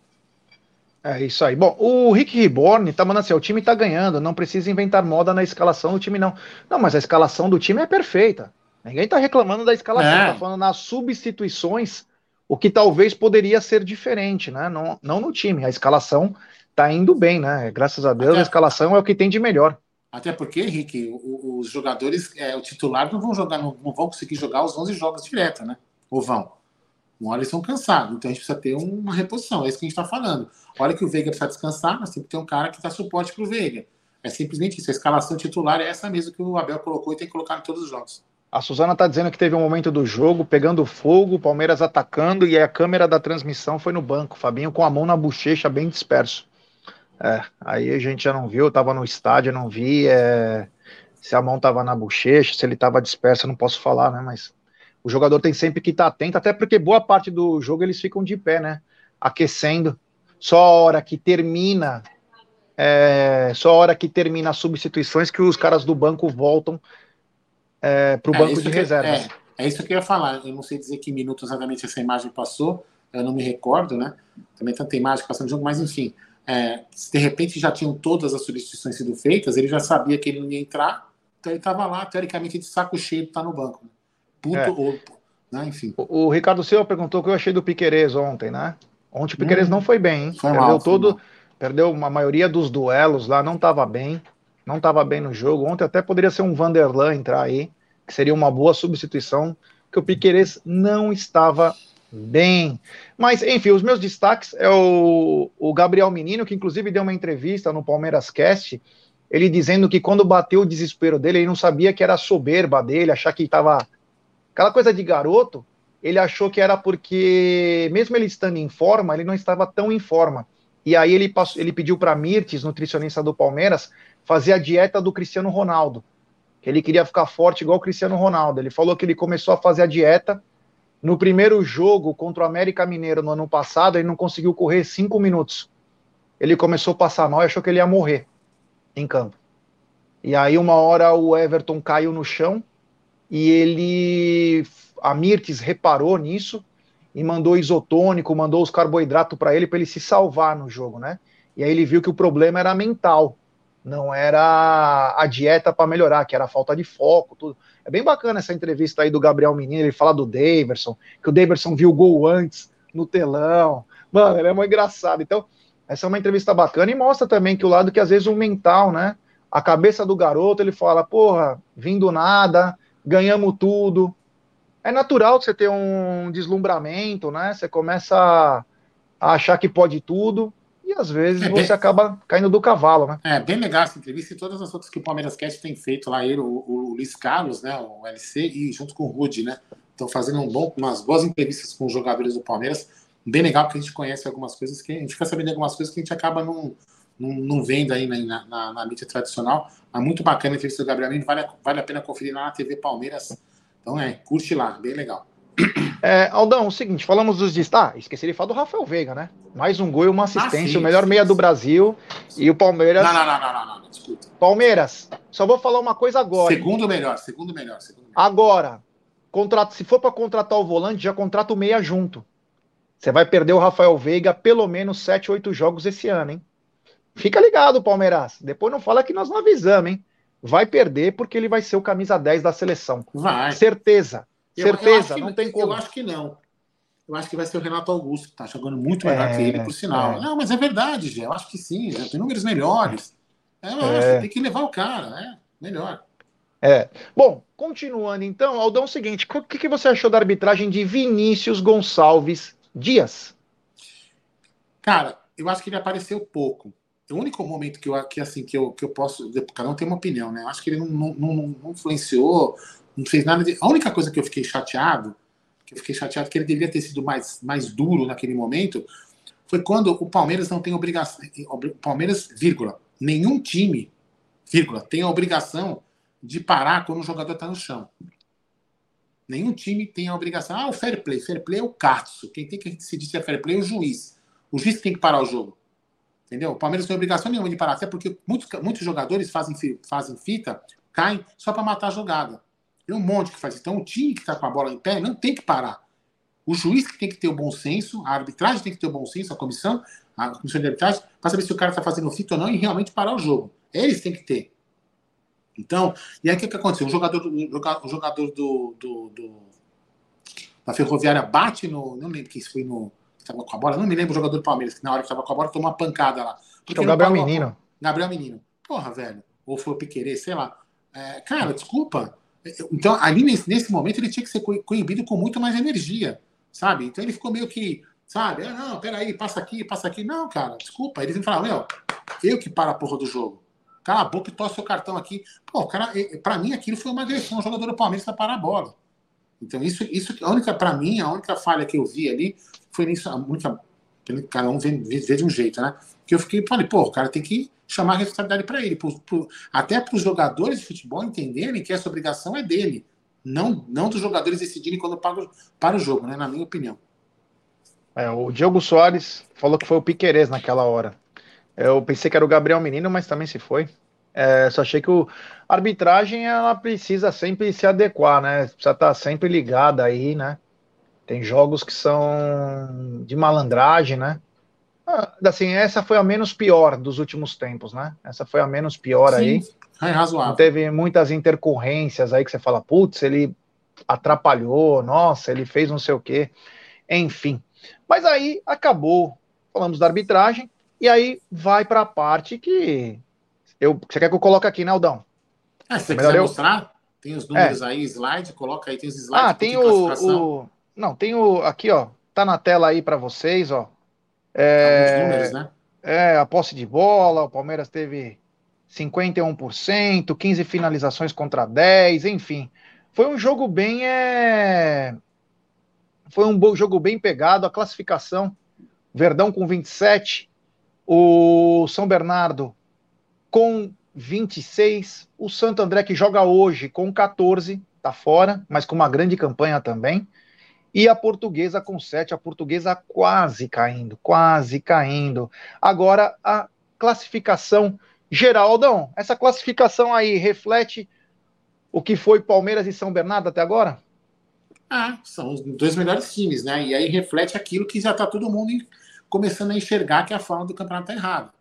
É isso aí. Bom, o Rick Reborn tá mandando assim: o time tá ganhando, não precisa inventar moda na escalação do time, não. Não, mas a escalação do time é perfeita. Ninguém tá reclamando da escalação, é. tá falando nas substituições, o que talvez poderia ser diferente, né? Não, não no time. A escalação tá indo bem, né? Graças a Deus, Até... a escalação é o que tem de melhor. Até porque, Henrique, os jogadores, é, o titular não vão jogar, não, não vão conseguir jogar os 11 jogos direto, né? Ou vão? Uma hora eles estão cansados, então a gente precisa ter uma reposição, é isso que a gente está falando. Olha que o Veiga precisa descansar, mas tem que ter um cara que dá suporte para o Veiga. É simplesmente isso. A escalação titular é essa mesmo que o Abel colocou e tem que colocar em todos os jogos. A Suzana está dizendo que teve um momento do jogo pegando fogo, Palmeiras atacando e a câmera da transmissão foi no banco. Fabinho com a mão na bochecha, bem disperso. É, aí a gente já não viu, eu tava no estádio, não vi é, se a mão tava na bochecha, se ele tava disperso, eu não posso falar, né? Mas o jogador tem sempre que estar tá atento, até porque boa parte do jogo eles ficam de pé, né? Aquecendo. Só a hora que termina, é, só a hora que termina as substituições que os caras do banco voltam é, para o é, banco de reservas. É, é, isso que eu ia falar. Eu não sei dizer que minuto exatamente essa imagem passou, eu não me recordo, né? Também tanta imagem passando no jogo, mas enfim, é, se de repente já tinham todas as substituições sido feitas, ele já sabia que ele não ia entrar, então ele estava lá, teoricamente, de saco cheio tá no banco. Puto é. ou, né? enfim. O, o, Ricardo Silva perguntou o que eu achei do Piquerez ontem, né? Ontem o Piquerez hum, não foi bem, hein? Foi perdeu mal, todo, perdeu uma maioria dos duelos lá, não estava bem, não estava bem no jogo. Ontem até poderia ser um Vanderlan entrar aí, que seria uma boa substituição, que o Piquerez não estava bem. Mas, enfim, os meus destaques é o, o Gabriel Menino, que inclusive deu uma entrevista no Palmeiras Cast, ele dizendo que quando bateu o desespero dele, ele não sabia que era soberba dele, achar que estava. Aquela coisa de garoto, ele achou que era porque, mesmo ele estando em forma, ele não estava tão em forma. E aí ele, passou, ele pediu para Mirtes, nutricionista do Palmeiras, fazer a dieta do Cristiano Ronaldo. Que ele queria ficar forte igual o Cristiano Ronaldo. Ele falou que ele começou a fazer a dieta no primeiro jogo contra o América Mineiro no ano passado, ele não conseguiu correr cinco minutos. Ele começou a passar mal e achou que ele ia morrer em campo. E aí, uma hora, o Everton caiu no chão e ele. A Mirtes reparou nisso e mandou isotônico, mandou os carboidratos para ele, para ele se salvar no jogo, né? E aí ele viu que o problema era mental, não era a dieta para melhorar, que era a falta de foco, tudo. É bem bacana essa entrevista aí do Gabriel Menino, ele fala do Daverson, que o Daverson viu o gol antes no telão. Mano, ele é muito engraçado. Então, essa é uma entrevista bacana e mostra também que o lado que às vezes o mental, né? A cabeça do garoto, ele fala, porra, vindo nada, ganhamos tudo. É natural você ter um deslumbramento, né? Você começa a achar que pode tudo e às vezes é você bem... acaba caindo do cavalo, né? É, bem legal essa entrevista e todas as outras que o Palmeiras Cast tem feito lá, ele, o, o, Luiz Carlos, né, o LC, e junto com o Rude, né? Estão fazendo um bom, umas boas entrevistas com os jogadores do Palmeiras, bem legal, porque a gente conhece algumas coisas que a gente fica sabendo de algumas coisas que a gente acaba não, não, não vendo aí na, na, na, mídia tradicional. É muito bacana a entrevista do Gabriel Menino, vale, vale a pena conferir lá na TV Palmeiras. Então é, curte lá, bem legal. É, Aldão, o seguinte, falamos dos destaques. Ah, esqueci de falar do Rafael Veiga, né? Mais um gol e uma assistência, ah, sim, o melhor sim, meia sim. do Brasil. E o Palmeiras. Não, não, não, não, não, não, desculpa. Palmeiras, só vou falar uma coisa agora. Segundo melhor, segundo melhor, segundo melhor. Agora, contrato, se for para contratar o volante, já contrata o meia junto. Você vai perder o Rafael Veiga pelo menos 7, 8 jogos esse ano, hein? Fica ligado, Palmeiras. Depois não fala que nós não avisamos, hein? Vai perder porque ele vai ser o camisa 10 da seleção. Vai. Certeza. Certeza, eu não tem como. Eu acho que não. Eu acho que vai ser o Renato Augusto, que tá jogando muito melhor é, que ele, por sinal. É. Não, mas é verdade, Gê. Eu acho que sim, já tem números melhores. É, é. tem que levar o cara, né? Melhor. É. Bom, continuando então, Aldão, é o seguinte: o que, que você achou da arbitragem de Vinícius Gonçalves Dias? Cara, eu acho que ele apareceu pouco. O único momento que eu, que, assim, que eu, que eu posso. Cada um tem uma opinião, né? Eu acho que ele não, não, não, influenciou, não fez nada de. A única coisa que eu fiquei chateado, que eu fiquei chateado que ele deveria ter sido mais, mais duro naquele momento, foi quando o Palmeiras não tem obrigação. Palmeiras, vírgula, nenhum time, vírgula, tem a obrigação de parar quando o jogador está no chão. Nenhum time tem a obrigação. Ah, o fair play. Fair play é o Katsu. Quem tem que decidir se é fair play é o juiz. O juiz tem que parar o jogo. Entendeu? O Palmeiras não tem obrigação nenhuma de parar, até porque muitos, muitos jogadores fazem, fazem fita, caem só para matar a jogada. Tem um monte que faz. Então, o time que está com a bola em pé não tem que parar. O juiz que tem que ter o bom senso, a arbitragem tem que ter o bom senso, a comissão, a comissão de arbitragem, para saber se o cara está fazendo fita ou não e realmente parar o jogo. Eles têm que ter. Então, e aí o que, que aconteceu? O jogador, o jogador do, do, do, da Ferroviária bate no. Não lembro quem foi no. Estava com a bola, não me lembro o jogador do Palmeiras, que na hora que estava com a bola tomou uma pancada lá. Porque o Gabriel Menino. Gabriel Menino. Porra, velho. Ou foi o Piquerê, sei lá. É, cara, desculpa. Então, ali nesse, nesse momento, ele tinha que ser coibido com muito mais energia, sabe? Então, ele ficou meio que, sabe? Ah, não, peraí, passa aqui, passa aqui. Não, cara, desculpa. Eles falaram, meu, eu que paro a porra do jogo. Cala a boca e tosse seu cartão aqui. Pô, cara, pra mim aquilo foi uma agressão. O jogador do Palmeiras para parar a bola. Então, isso, isso a única, para mim, a única falha que eu vi ali foi nisso, a única Cada um vê, vê de um jeito, né? Que eu fiquei, falei, pô, o cara tem que chamar a responsabilidade para ele, pro, pro, até para os jogadores de futebol entenderem que essa obrigação é dele, não, não dos jogadores decidirem quando para, para o jogo, né? Na minha opinião. É, o Diogo Soares falou que foi o Piquerez naquela hora. Eu pensei que era o Gabriel Menino, mas também se foi. É, só achei que o, a arbitragem ela precisa sempre se adequar, né? Precisa estar sempre ligada aí, né? Tem jogos que são de malandragem, né? Ah, assim, essa foi a menos pior dos últimos tempos, né? Essa foi a menos pior Sim, aí. É razoável. Teve muitas intercorrências aí que você fala, putz, ele atrapalhou, nossa, ele fez não sei o quê. Enfim. Mas aí acabou. Falamos da arbitragem, e aí vai para a parte que eu, você quer que eu coloque aqui, né, Aldão? É, se você quiser eu... mostrar, tem os números é. aí, slide, coloca aí, tem os slides. Ah, tem o, o, Não, tem o. Aqui, ó. Tá na tela aí para vocês, ó. É, números, né? É, a posse de bola, o Palmeiras teve 51%, 15 finalizações contra 10, enfim. Foi um jogo bem. É... Foi um jogo bem pegado, a classificação. Verdão com 27, o São Bernardo com 26, o Santo André que joga hoje com 14, tá fora, mas com uma grande campanha também. E a portuguesa com 7, a portuguesa quase caindo, quase caindo. Agora a classificação Geraldão, essa classificação aí reflete o que foi Palmeiras e São Bernardo até agora? Ah, são os dois melhores times, né? E aí reflete aquilo que já tá todo mundo começando a enxergar que a forma do campeonato está errada.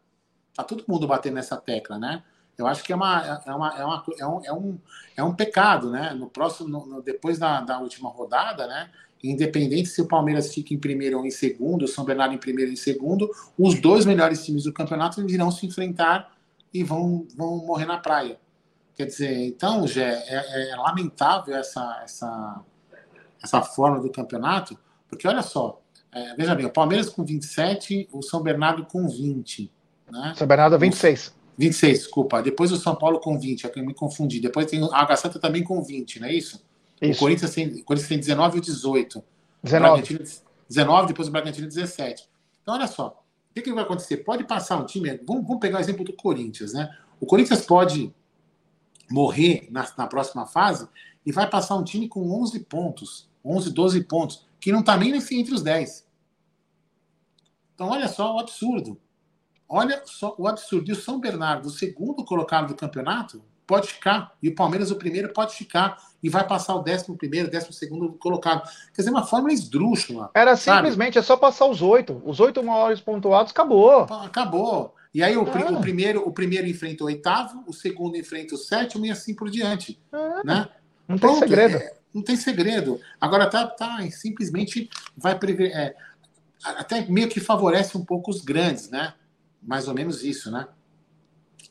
Tá todo mundo batendo nessa tecla, né? Eu acho que é, uma, é, uma, é, uma, é, um, é, um, é um pecado, né? No próximo, no, no, depois da, da última rodada, né? Independente se o Palmeiras fica em primeiro ou em segundo, o São Bernardo em primeiro ou em segundo, os dois melhores times do campeonato irão se enfrentar e vão, vão morrer na praia. Quer dizer, então, Gé, é, é lamentável essa, essa, essa forma do campeonato, porque olha só, é, veja bem, o Palmeiras com 27, o São Bernardo com 20. Né? São Bernardo 26. 26, desculpa. Depois o São Paulo com 20, é que eu me confundi. Depois tem a Água Santa também com 20, não é isso? isso. O Corinthians tem, o Corinthians tem 19 e 18. 19. 19, depois o Bragantino 17. Então, olha só. O que, que vai acontecer? Pode passar um time. Vamos, vamos pegar o exemplo do Corinthians, né? O Corinthians pode morrer na, na próxima fase e vai passar um time com 11 pontos, 11, 12 pontos que não está nem entre os 10. Então, olha só o absurdo. Olha só o absurdo. E o São Bernardo, o segundo colocado do campeonato, pode ficar. E o Palmeiras, o primeiro, pode ficar. E vai passar o décimo primeiro, décimo segundo colocado. Quer dizer, uma forma esdrúxula. Era simplesmente, sabe? é só passar os oito. Os oito maiores pontuados, acabou. Acabou. E aí o, é. o, primeiro, o primeiro enfrenta o oitavo, o segundo enfrenta o sétimo e assim por diante. É. Né? Não tem Pronto, segredo. É, não tem segredo. Agora tá, tá simplesmente vai prever, é, até meio que favorece um pouco os grandes, né? Mais ou menos isso, né?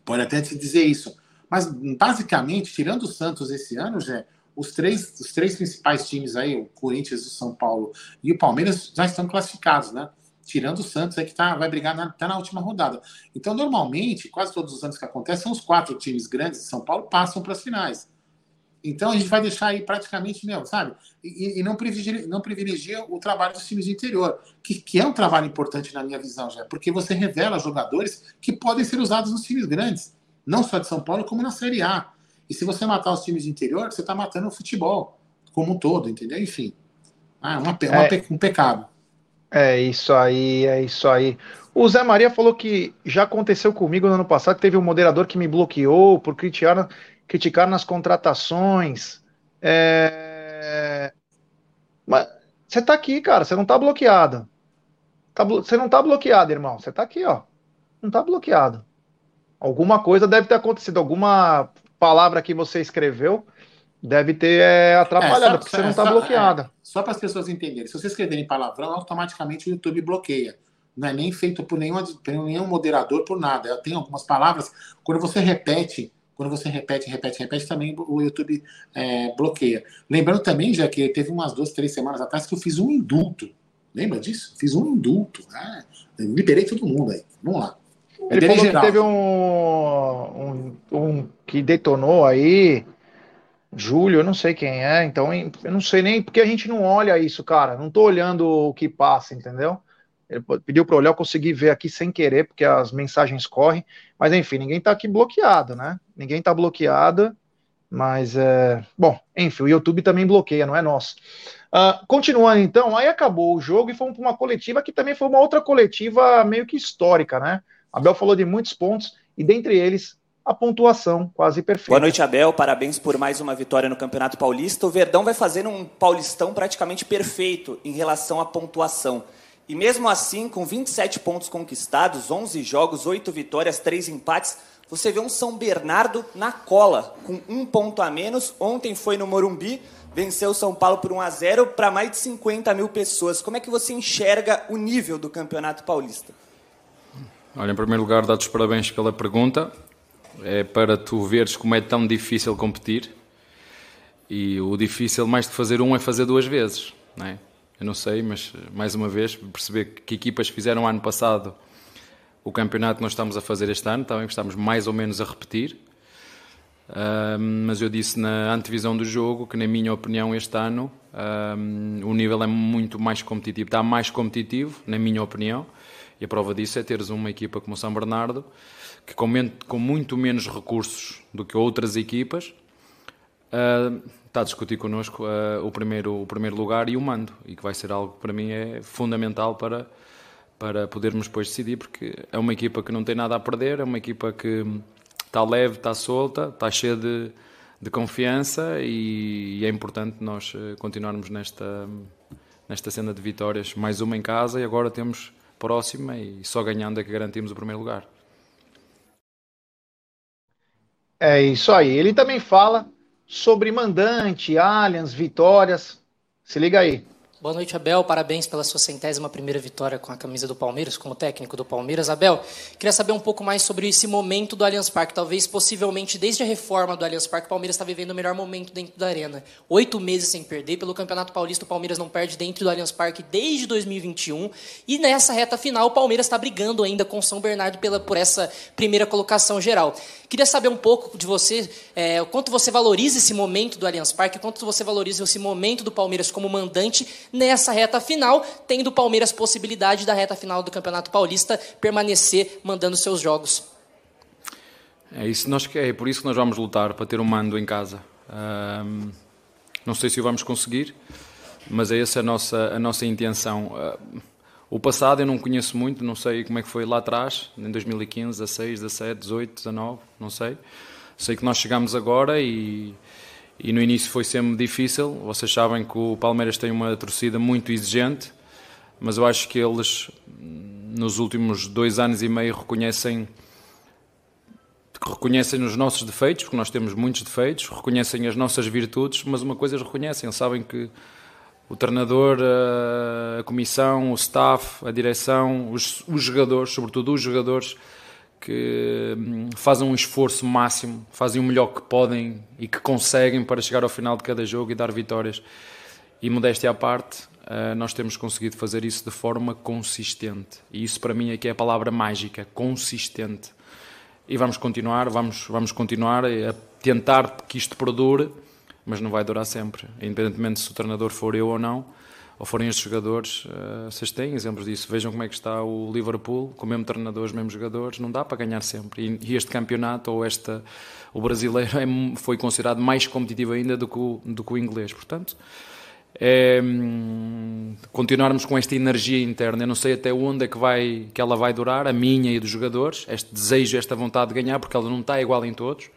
Pode até se dizer isso. Mas basicamente, tirando o Santos esse ano, já os três, os três principais times aí, o Corinthians, o São Paulo e o Palmeiras já estão classificados, né? Tirando o Santos é que tá, vai brigar na, tá na última rodada. Então, normalmente, quase todos os anos que acontece, são os quatro times grandes de São Paulo passam para as finais. Então a gente vai deixar aí praticamente, meu, sabe? E, e, não, privilegia, não privilegia o trabalho dos times de interior, que, que é um trabalho importante na minha visão, já, porque você revela jogadores que podem ser usados nos times grandes, não só de São Paulo, como na Série A. E se você matar os times de interior, você está matando o futebol como um todo, entendeu? Enfim, é uma, uma, é, um pecado. É isso aí, é isso aí. O Zé Maria falou que já aconteceu comigo no ano passado, que teve um moderador que me bloqueou por criticar criticar nas contratações. É... Mas você tá aqui, cara, você não tá bloqueado. Tá blo... Você não tá bloqueado, irmão. Você tá aqui, ó. Não tá bloqueado. Alguma coisa deve ter acontecido, alguma palavra que você escreveu deve ter é, atrapalhado, é, só, porque você não está é, bloqueada. Só para as pessoas entenderem, se você escrever em palavrão, automaticamente o YouTube bloqueia. Não é nem feito por nenhum, por nenhum moderador, por nada. Tem algumas palavras, quando você repete quando você repete, repete, repete, também o YouTube é, bloqueia. Lembrando também, já que teve umas duas, três semanas atrás que eu fiz um indulto. Lembra disso? Fiz um indulto. Né? Liberei todo mundo aí. Vamos lá. É que teve um, um, um que detonou aí. Júlio, eu não sei quem é, então eu não sei nem porque a gente não olha isso, cara. Não tô olhando o que passa, entendeu? Ele pediu para olhar, eu consegui ver aqui sem querer, porque as mensagens correm. Mas enfim, ninguém está aqui bloqueado, né? Ninguém está bloqueado. Mas é. Bom, enfim, o YouTube também bloqueia, não é nosso. Uh, continuando então, aí acabou o jogo e fomos para uma coletiva que também foi uma outra coletiva meio que histórica, né? Abel falou de muitos pontos e dentre eles a pontuação quase perfeita. Boa noite, Abel. Parabéns por mais uma vitória no Campeonato Paulista. O Verdão vai fazer um Paulistão praticamente perfeito em relação à pontuação. E mesmo assim, com 27 pontos conquistados, 11 jogos, 8 vitórias, 3 empates, você vê um São Bernardo na cola, com um ponto a menos. Ontem foi no Morumbi, venceu o São Paulo por 1 a 0 para mais de 50 mil pessoas. Como é que você enxerga o nível do Campeonato Paulista? Olha, em primeiro lugar, dá-te os parabéns pela pergunta. É para tu veres como é tão difícil competir. E o difícil, mais de fazer um, é fazer duas vezes. Não é? Eu não sei, mas mais uma vez, perceber que equipas fizeram ano passado o campeonato que nós estamos a fazer este ano, também estamos mais ou menos a repetir. Mas eu disse na antevisão do jogo que, na minha opinião, este ano o nível é muito mais competitivo, está mais competitivo, na minha opinião, e a prova disso é teres uma equipa como o São Bernardo, que com, com muito menos recursos do que outras equipas, uh, está a discutir connosco uh, o, primeiro, o primeiro lugar e o mando, e que vai ser algo que para mim é fundamental para para podermos depois decidir, porque é uma equipa que não tem nada a perder, é uma equipa que está leve, está solta, está cheia de, de confiança e, e, é importante nós eh, continuarmos nesta, nesta cena de vitórias. Mais uma em casa e agora temos próxima e só ganhando é que garantimos o primeiro lugar. É isso aí. Ele também fala sobre mandante, aliens, vitórias. Se liga aí. Boa noite, Abel. Parabéns pela sua centésima primeira vitória com a camisa do Palmeiras, como técnico do Palmeiras. Abel, queria saber um pouco mais sobre esse momento do Allianz Parque. Talvez, possivelmente, desde a reforma do Allianz Parque, o Palmeiras está vivendo o melhor momento dentro da arena. Oito meses sem perder. Pelo Campeonato Paulista, o Palmeiras não perde dentro do Allianz Parque desde 2021. E nessa reta final, o Palmeiras está brigando ainda com o São Bernardo pela, por essa primeira colocação geral. Queria saber um pouco de você, é, o quanto você valoriza esse momento do Allianz Parque, quanto você valoriza esse momento do Palmeiras como mandante nessa reta final, tendo o Palmeiras possibilidade da reta final do Campeonato Paulista permanecer mandando seus jogos. É isso, nós, é por isso que nós vamos lutar para ter um mando em casa. Não sei se o vamos conseguir, mas é essa a nossa, a nossa intenção. Uh, o passado eu não conheço muito, não sei como é que foi lá atrás, em 2015, 16, 17, 18, 19, não sei. Sei que nós chegamos agora e, e no início foi sempre difícil. Vocês sabem que o Palmeiras tem uma torcida muito exigente, mas eu acho que eles, nos últimos dois anos e meio, reconhecem reconhecem os nossos defeitos, porque nós temos muitos defeitos, reconhecem as nossas virtudes, mas uma coisa eles reconhecem, sabem que o treinador, a comissão, o staff, a direção, os, os jogadores, sobretudo os jogadores, que hum, fazem um esforço máximo, fazem o melhor que podem e que conseguem para chegar ao final de cada jogo e dar vitórias. E modéstia à parte, eh, nós temos conseguido fazer isso de forma consistente. E isso para mim é é a palavra mágica, consistente. E vamos continuar, vamos, vamos continuar a tentar que isto perdure mas não vai durar sempre. Independentemente se o treinador for eu ou não, ou forem estes jogadores, uh, vocês têm exemplos disso. Vejam como é que está o Liverpool, com o mesmo treinador, os mesmos jogadores, não dá para ganhar sempre. E, este campeonato, ou esta, o brasileiro, é, foi considerado mais competitivo ainda do que o, do que o inglês. Portanto, é, hum, continuarmos com esta energia interna. Eu não sei até onde é que, vai, que ela vai durar, a minha e dos jogadores, este desejo, esta vontade de ganhar, porque ela não está igual em todos.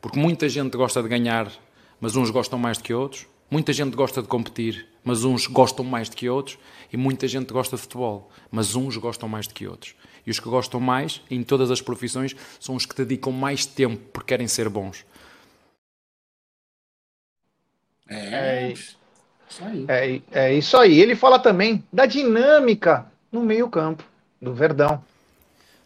Porque muita gente gosta de ganhar mas uns gostam mais do que outros. Muita gente gosta de competir, mas uns gostam mais do que outros. E muita gente gosta de futebol, mas uns gostam mais do que outros. E os que gostam mais, em todas as profissões, são os que dedicam mais tempo porque querem ser bons. É, é, isso aí. É, é isso aí. Ele fala também da dinâmica no meio-campo do Verdão.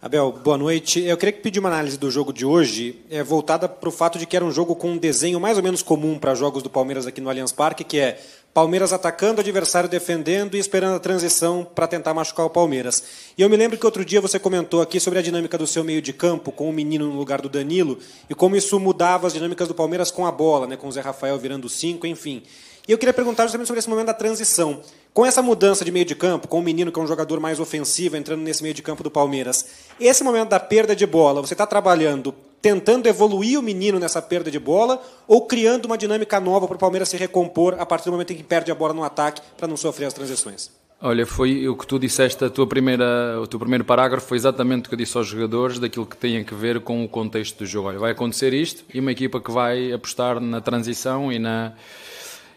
Abel, boa noite. Eu queria pedir uma análise do jogo de hoje, é, voltada para o fato de que era um jogo com um desenho mais ou menos comum para jogos do Palmeiras aqui no Allianz Parque, que é Palmeiras atacando, adversário defendendo e esperando a transição para tentar machucar o Palmeiras. E eu me lembro que outro dia você comentou aqui sobre a dinâmica do seu meio de campo, com o menino no lugar do Danilo, e como isso mudava as dinâmicas do Palmeiras com a bola, né, com o Zé Rafael virando cinco, enfim. E eu queria perguntar justamente sobre esse momento da transição. Com essa mudança de meio de campo, com o menino que é um jogador mais ofensivo entrando nesse meio de campo do Palmeiras, esse momento da perda de bola, você está trabalhando tentando evoluir o menino nessa perda de bola ou criando uma dinâmica nova para o Palmeiras se recompor a partir do momento em que perde a bola no ataque para não sofrer as transições? Olha, foi o que tu disseste, a tua primeira, o teu primeiro parágrafo foi exatamente o que eu disse aos jogadores daquilo que tem a ver com o contexto do jogo. Olha, vai acontecer isto e uma equipa que vai apostar na transição e na,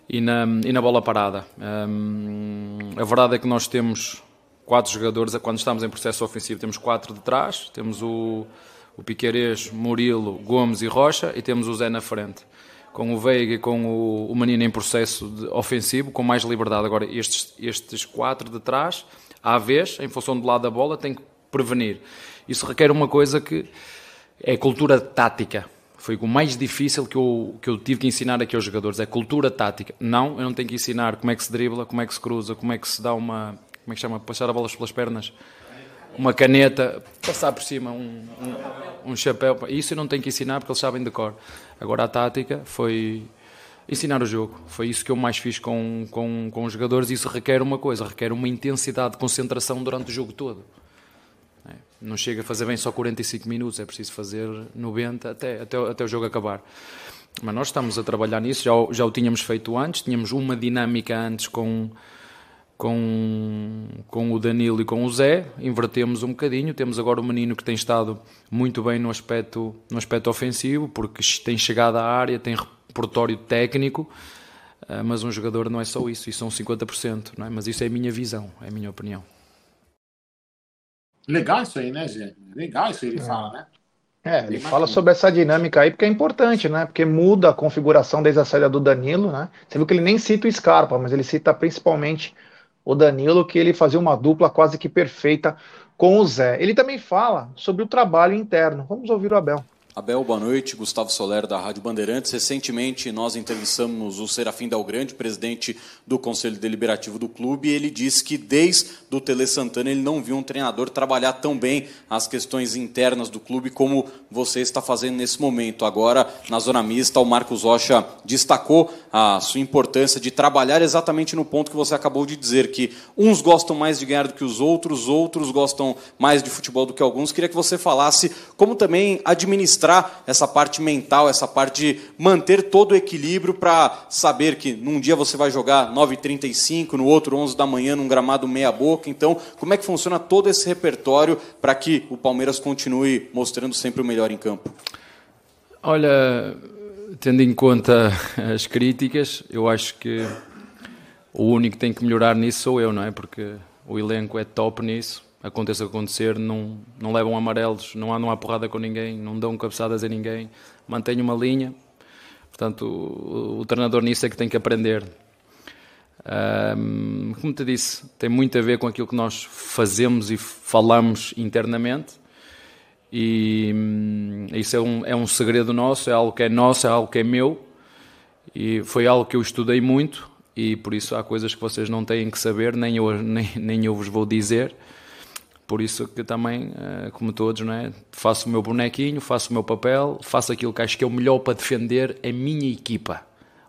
e na, e na bola parada. Hum, a verdade é que nós temos quatro jogadores, quando estamos em processo ofensivo, temos quatro de trás, temos o o Piqueires, Murilo, Gomes e Rocha e temos o Zé na frente. Com o Veiga e com o, o em processo ofensivo, com mais liberdade. Agora, estes, estes quatro de trás, à vez, em função do lado da bola, tem que prevenir. Isso requer uma coisa que é cultura tática. Foi o mais difícil que eu, que eu tive que ensinar aqui aos jogadores. É cultura tática. Não, eu não tenho que ensinar como é que se dribla, como é que se cruza, como é que se dá uma. Como é que chama? Passar a bola pelas pernas uma caneta, passar por cima um, um, um, chapéu. Isso eu não tenho que ensinar porque eles sabem de cor. Agora a tática foi ensinar o jogo. Foi isso que eu mais fiz com, com, com os jogadores. Isso requer uma coisa, requer uma intensidade de concentração durante o jogo todo. Não chega a fazer bem só 45 minutos, é preciso fazer 90 até, até, até o jogo acabar. Mas nós estamos a trabalhar nisso, já, já o tínhamos feito antes, tínhamos uma dinâmica antes com com, com o Danilo e com o Zé, invertemos um bocadinho. Temos agora o menino que tem estado muito bem no aspecto, no aspecto ofensivo, porque tem chegado à área, tem repertório técnico, eh, mas um jogador não é só isso, isso são 50%, não é? mas isso é a minha visão, é a minha opinião. Legal isso aí, né, Zé? Legal isso aí ele é. fala, né? É, ele fala sobre essa dinâmica aí, porque é importante, né? Porque muda a configuração desde a saída do Danilo, né? Você viu que ele nem cita o Scarpa, mas ele cita principalmente o Danilo, que ele fazia uma dupla quase que perfeita com o Zé. Ele também fala sobre o trabalho interno. Vamos ouvir o Abel. Abel, boa noite. Gustavo Soler, da Rádio Bandeirantes. Recentemente, nós entrevistamos o Serafim Dalgrande, presidente do Conselho Deliberativo do clube, e ele disse que desde o Tele Santana ele não viu um treinador trabalhar tão bem as questões internas do clube como você está fazendo nesse momento. Agora, na zona mista, o Marcos Rocha destacou a sua importância de trabalhar exatamente no ponto que você acabou de dizer, que uns gostam mais de ganhar do que os outros, outros gostam mais de futebol do que alguns. Queria que você falasse como também administrar administrar essa parte mental, essa parte de manter todo o equilíbrio para saber que num dia você vai jogar 9h35, no outro 11 da manhã num gramado meia boca. Então, como é que funciona todo esse repertório para que o Palmeiras continue mostrando sempre o melhor em campo? Olha, tendo em conta as críticas, eu acho que o único que tem que melhorar nisso sou eu, não é? Porque o elenco é top nisso aconteça o que acontecer, não, não levam amarelos, não andam à porrada com ninguém, não dão cabeçadas a ninguém, mantêm uma linha. Portanto, o, o treinador nisso é que tem que aprender. Um, como te disse, tem muito a ver com aquilo que nós fazemos e falamos internamente. E hum, isso é um, é um segredo nosso, é algo que é nosso, é algo que é meu. E foi algo que eu estudei muito. E por isso há coisas que vocês não têm que saber, nem eu, nem, nem eu vos vou dizer. Por isso que também, eh, como todos, não é? faço o meu bonequinho, faço o meu papel, faço aquilo que acho que é o melhor para defender a minha equipa.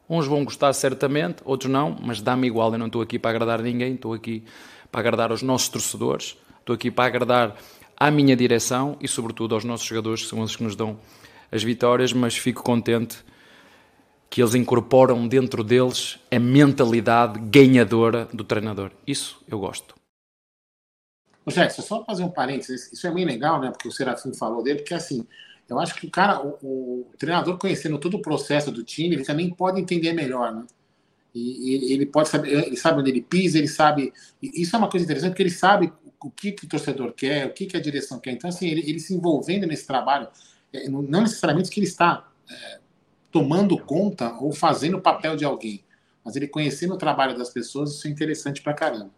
Uns vão gostar certamente, outros não, mas dá-me igual. Eu não estou aqui para agradar ninguém, estou aqui para agradar aos nossos torcedores, estou aqui para agradar à minha direção e, sobretudo, aos nossos jogadores, que são os que nos dão as vitórias. Mas fico contente que eles incorporam dentro deles a mentalidade ganhadora do treinador. Isso eu gosto. Jackson, só fazer um parênteses, isso é bem legal, né? Porque o Serafim falou dele, porque assim, eu acho que o cara, o, o treinador conhecendo todo o processo do time, ele também pode entender melhor, né? E, e ele pode saber, ele sabe onde ele pisa, ele sabe. Isso é uma coisa interessante, porque ele sabe o que, que o torcedor quer, o que, que a direção quer. Então, assim, ele, ele se envolvendo nesse trabalho, é, não necessariamente que ele está é, tomando conta ou fazendo o papel de alguém, mas ele conhecendo o trabalho das pessoas, isso é interessante pra caramba.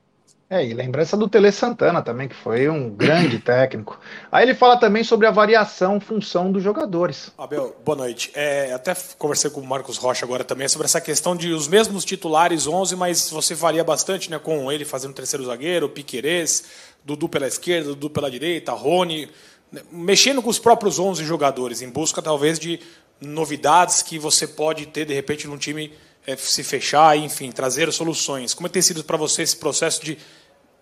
É, e lembrança do Tele Santana também, que foi um grande técnico. Aí ele fala também sobre a variação, função dos jogadores. Abel, boa noite. É, até conversei com o Marcos Rocha agora também sobre essa questão de os mesmos titulares 11, mas você varia bastante, né, com ele fazendo terceiro zagueiro, Piquerez, Dudu pela esquerda, Dudu pela direita, Rony, né, mexendo com os próprios 11 jogadores, em busca talvez de novidades que você pode ter de repente num time é, se fechar, enfim, trazer soluções. Como tem sido para você esse processo de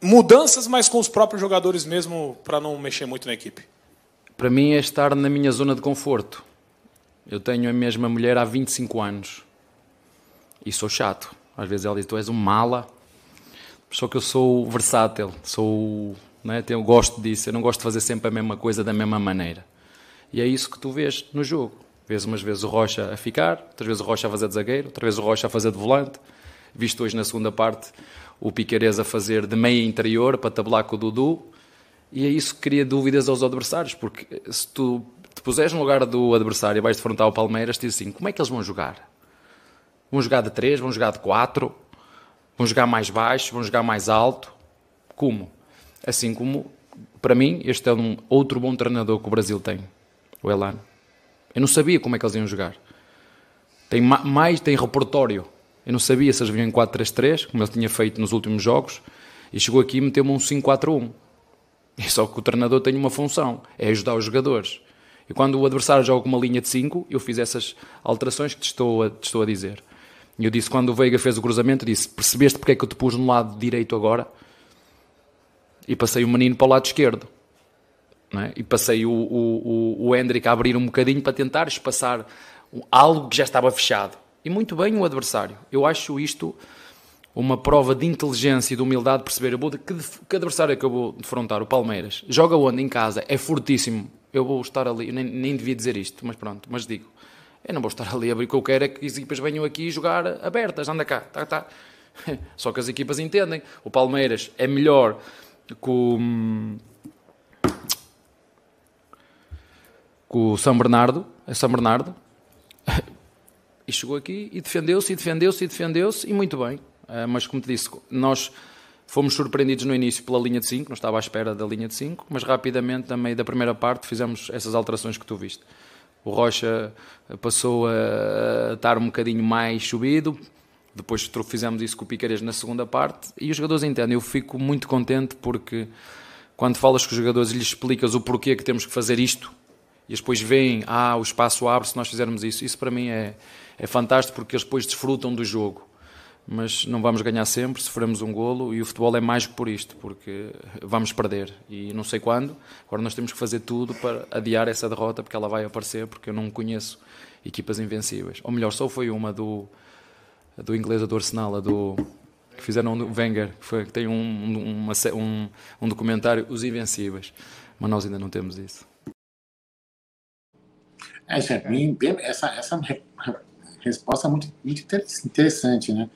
mudanças, mas com os próprios jogadores mesmo, para não mexer muito na equipe? Para mim é estar na minha zona de conforto. Eu tenho a mesma mulher há 25 anos e sou chato. Às vezes ela diz: Tu és um mala, só que eu sou versátil, sou, né, eu gosto disso. Eu não gosto de fazer sempre a mesma coisa da mesma maneira. E é isso que tu vês no jogo. Vês umas vezes o Rocha a ficar, outras vezes o Rocha a fazer de zagueiro, outras vezes o Rocha a fazer de volante. Visto hoje na segunda parte o Piqueires a fazer de meia interior para tabular com o Dudu, e é isso que cria dúvidas aos adversários, porque se tu te puseres no lugar do adversário e vais defrontar o Palmeiras, diz assim, como é que eles vão jogar? Vão jogar de 3, vão jogar de 4, vão jogar mais baixo, vão jogar mais alto? Como? Assim como, para mim, este é um outro bom treinador que o Brasil tem, o Elano. Eu não sabia como é que eles iam jogar. Tem mais, tem repertório eu não sabia se eles vinham em 4-3-3, como ele tinha feito nos últimos jogos, e chegou aqui e meteu-me um 5-4-1. Só que o treinador tem uma função, é ajudar os jogadores. E quando o adversário joga com uma linha de 5, eu fiz essas alterações que te estou a, te estou a dizer. E eu disse, quando o Veiga fez o cruzamento, disse, percebeste porque é que eu te pus no lado direito agora? E passei o menino para o lado esquerdo. É? E passei o, o, o, o Hendrick a abrir um bocadinho para tentar espaçar algo que já estava fechado e muito bem o adversário. Eu acho isto uma prova de inteligência e de humildade perceber eu vou, que, que adversário é que eu vou defrontar? O Palmeiras. Joga onde? Em casa. É fortíssimo. Eu vou estar ali. Nem, nem devia dizer isto, mas pronto. Mas digo. Eu não vou estar ali o que eu quero é que as equipas venham aqui jogar abertas. Anda cá. Tá, tá. Só que as equipas entendem. O Palmeiras é melhor com, com o São Bernardo. É São Bernardo e chegou aqui e defendeu-se, e defendeu-se, e defendeu-se, e muito bem. Uh, mas, como te disse, nós fomos surpreendidos no início pela linha de 5, não estava à espera da linha de 5, mas rapidamente, meio da primeira parte, fizemos essas alterações que tu viste. O Rocha passou a estar um bocadinho mais subido, depois fizemos isso com o Piqueires na segunda parte, e os jogadores entendem. Eu fico muito contente porque quando falas com os jogadores e lhes explicas o porquê que temos que fazer isto, e depois veem, ah, o espaço abre se nós fizermos isso, isso para mim é, é fantástico porque eles depois desfrutam do jogo. Mas não vamos ganhar sempre, sofremos um golo e o futebol é mais por isto, porque vamos perder e não sei quando. Agora nós temos que fazer tudo para adiar essa derrota, porque ela vai aparecer, porque eu não conheço equipas invencíveis. Ou melhor, só foi uma do, do inglês do Arsenal, a do que fizeram o Wenger, que, foi, que tem um, uma, um, um documentário, Os Invencíveis. Mas nós ainda não temos isso. É, essa, essa resposta muito, muito interessante, né?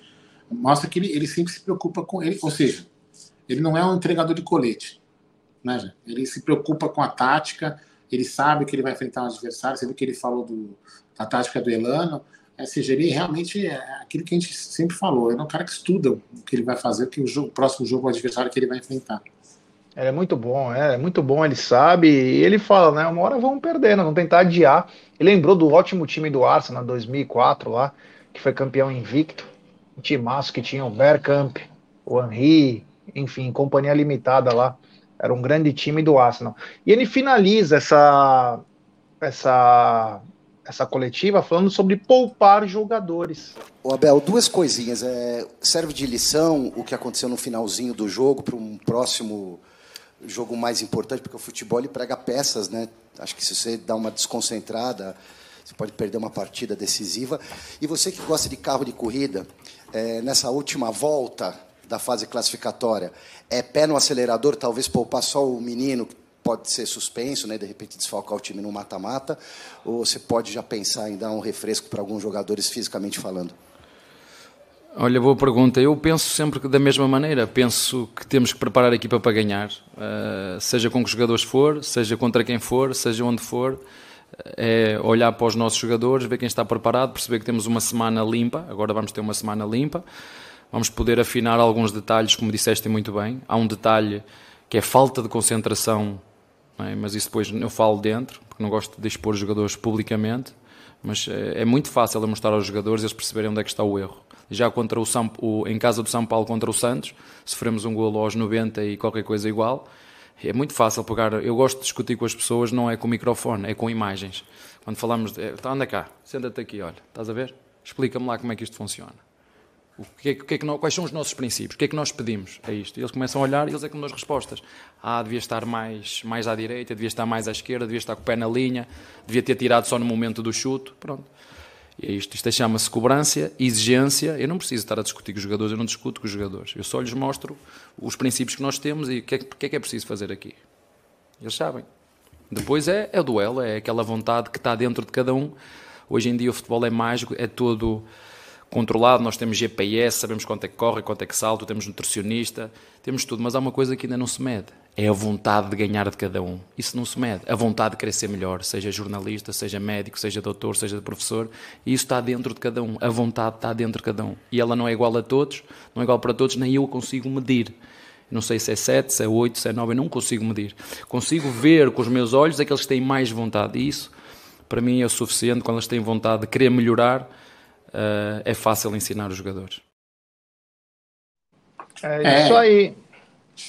Mostra que ele, ele sempre se preocupa com ele, ou seja, ele não é um entregador de colete, né? Ele se preocupa com a tática, ele sabe que ele vai enfrentar um adversário, você viu que ele falou do, da tática do Elano, é, seja, ele realmente é aquilo que a gente sempre falou, ele é um cara que estuda o que ele vai fazer, que o, jogo, o próximo jogo, o adversário que ele vai enfrentar. É muito bom, é, é, muito bom, ele sabe, e ele fala, né, uma hora vão perder, vão tentar adiar. Ele lembrou do ótimo time do Arsenal 2004 lá, que foi campeão invicto, um timaço que tinha o Bergkamp, o Henry, enfim, companhia limitada lá. Era um grande time do Arsenal. E ele finaliza essa essa essa coletiva falando sobre poupar jogadores. O Abel, duas coisinhas. É, serve de lição o que aconteceu no finalzinho do jogo para um próximo jogo mais importante, porque o futebol ele prega peças, né? Acho que se você dá uma desconcentrada, você pode perder uma partida decisiva. E você que gosta de carro de corrida, é, nessa última volta da fase classificatória, é pé no acelerador, talvez poupar só o menino, que pode ser suspenso, né? De repente desfalcar o time no mata-mata, ou você pode já pensar em dar um refresco para alguns jogadores fisicamente falando? Olha, boa pergunta. Eu penso sempre da mesma maneira. Penso que temos que preparar a equipa para ganhar, uh, seja com que jogadores for, seja contra quem for, seja onde for. É olhar para os nossos jogadores, ver quem está preparado, perceber que temos uma semana limpa. Agora vamos ter uma semana limpa. vamos poder afinar alguns detalhes, como disseste muito bem. Há um detalhe que é falta de concentração, é? mas isso depois eu falo dentro, porque não gosto de expor os jogadores publicamente, mas é, é muito fácil mostrar aos jogadores eles perceberem onde é que está o erro. Já contra o, São, o em casa do São Paulo contra o Santos, sofremos um golo aos 90 e qualquer coisa igual. É muito fácil pegar. Eu gosto de discutir com as pessoas, não é com microfone, é com imagens. Quando falamos, de, tá, anda cá, senta-te aqui, olha, estás a ver? Explica-me lá como é que isto funciona. O que é, que é que nós, quais são os nossos princípios? O que é que nós pedimos a isto? E eles começam a olhar e eles é que dão as respostas. Ah, devia estar mais, mais à direita, devia estar mais à esquerda, devia estar com o pé na linha, devia ter tirado só no momento do chute. Pronto. É isto. Isto chama-se cobrança, exigência. Eu não preciso estar a discutir com os jogadores, eu não discuto com os jogadores. Eu só lhes mostro os princípios que nós temos e o que é, que é, que é preciso fazer aqui. Eles sabem. Depois é, é o duelo, é aquela vontade que está dentro de cada um. Hoje em dia o futebol é mágico, é todo controlado, nós temos GPS, sabemos quanto é que corre, quanto é que salta, temos nutricionista, temos tudo, mas há uma coisa que ainda não se mede, é a vontade de ganhar de cada um. Isso não se mede, a vontade de querer ser melhor, seja jornalista, seja médico, seja doutor, seja professor, e isso está dentro de cada um, a vontade está dentro de cada um. E ela não é igual a todos, não é igual para todos, nem eu consigo medir. Não sei se é 7, se é 8, se é 9, eu não consigo medir. Consigo ver com os meus olhos aqueles que têm mais vontade, e isso para mim é o suficiente quando eles têm vontade de querer melhorar uh, é fácil ensinar os jogadores. É isso é. aí.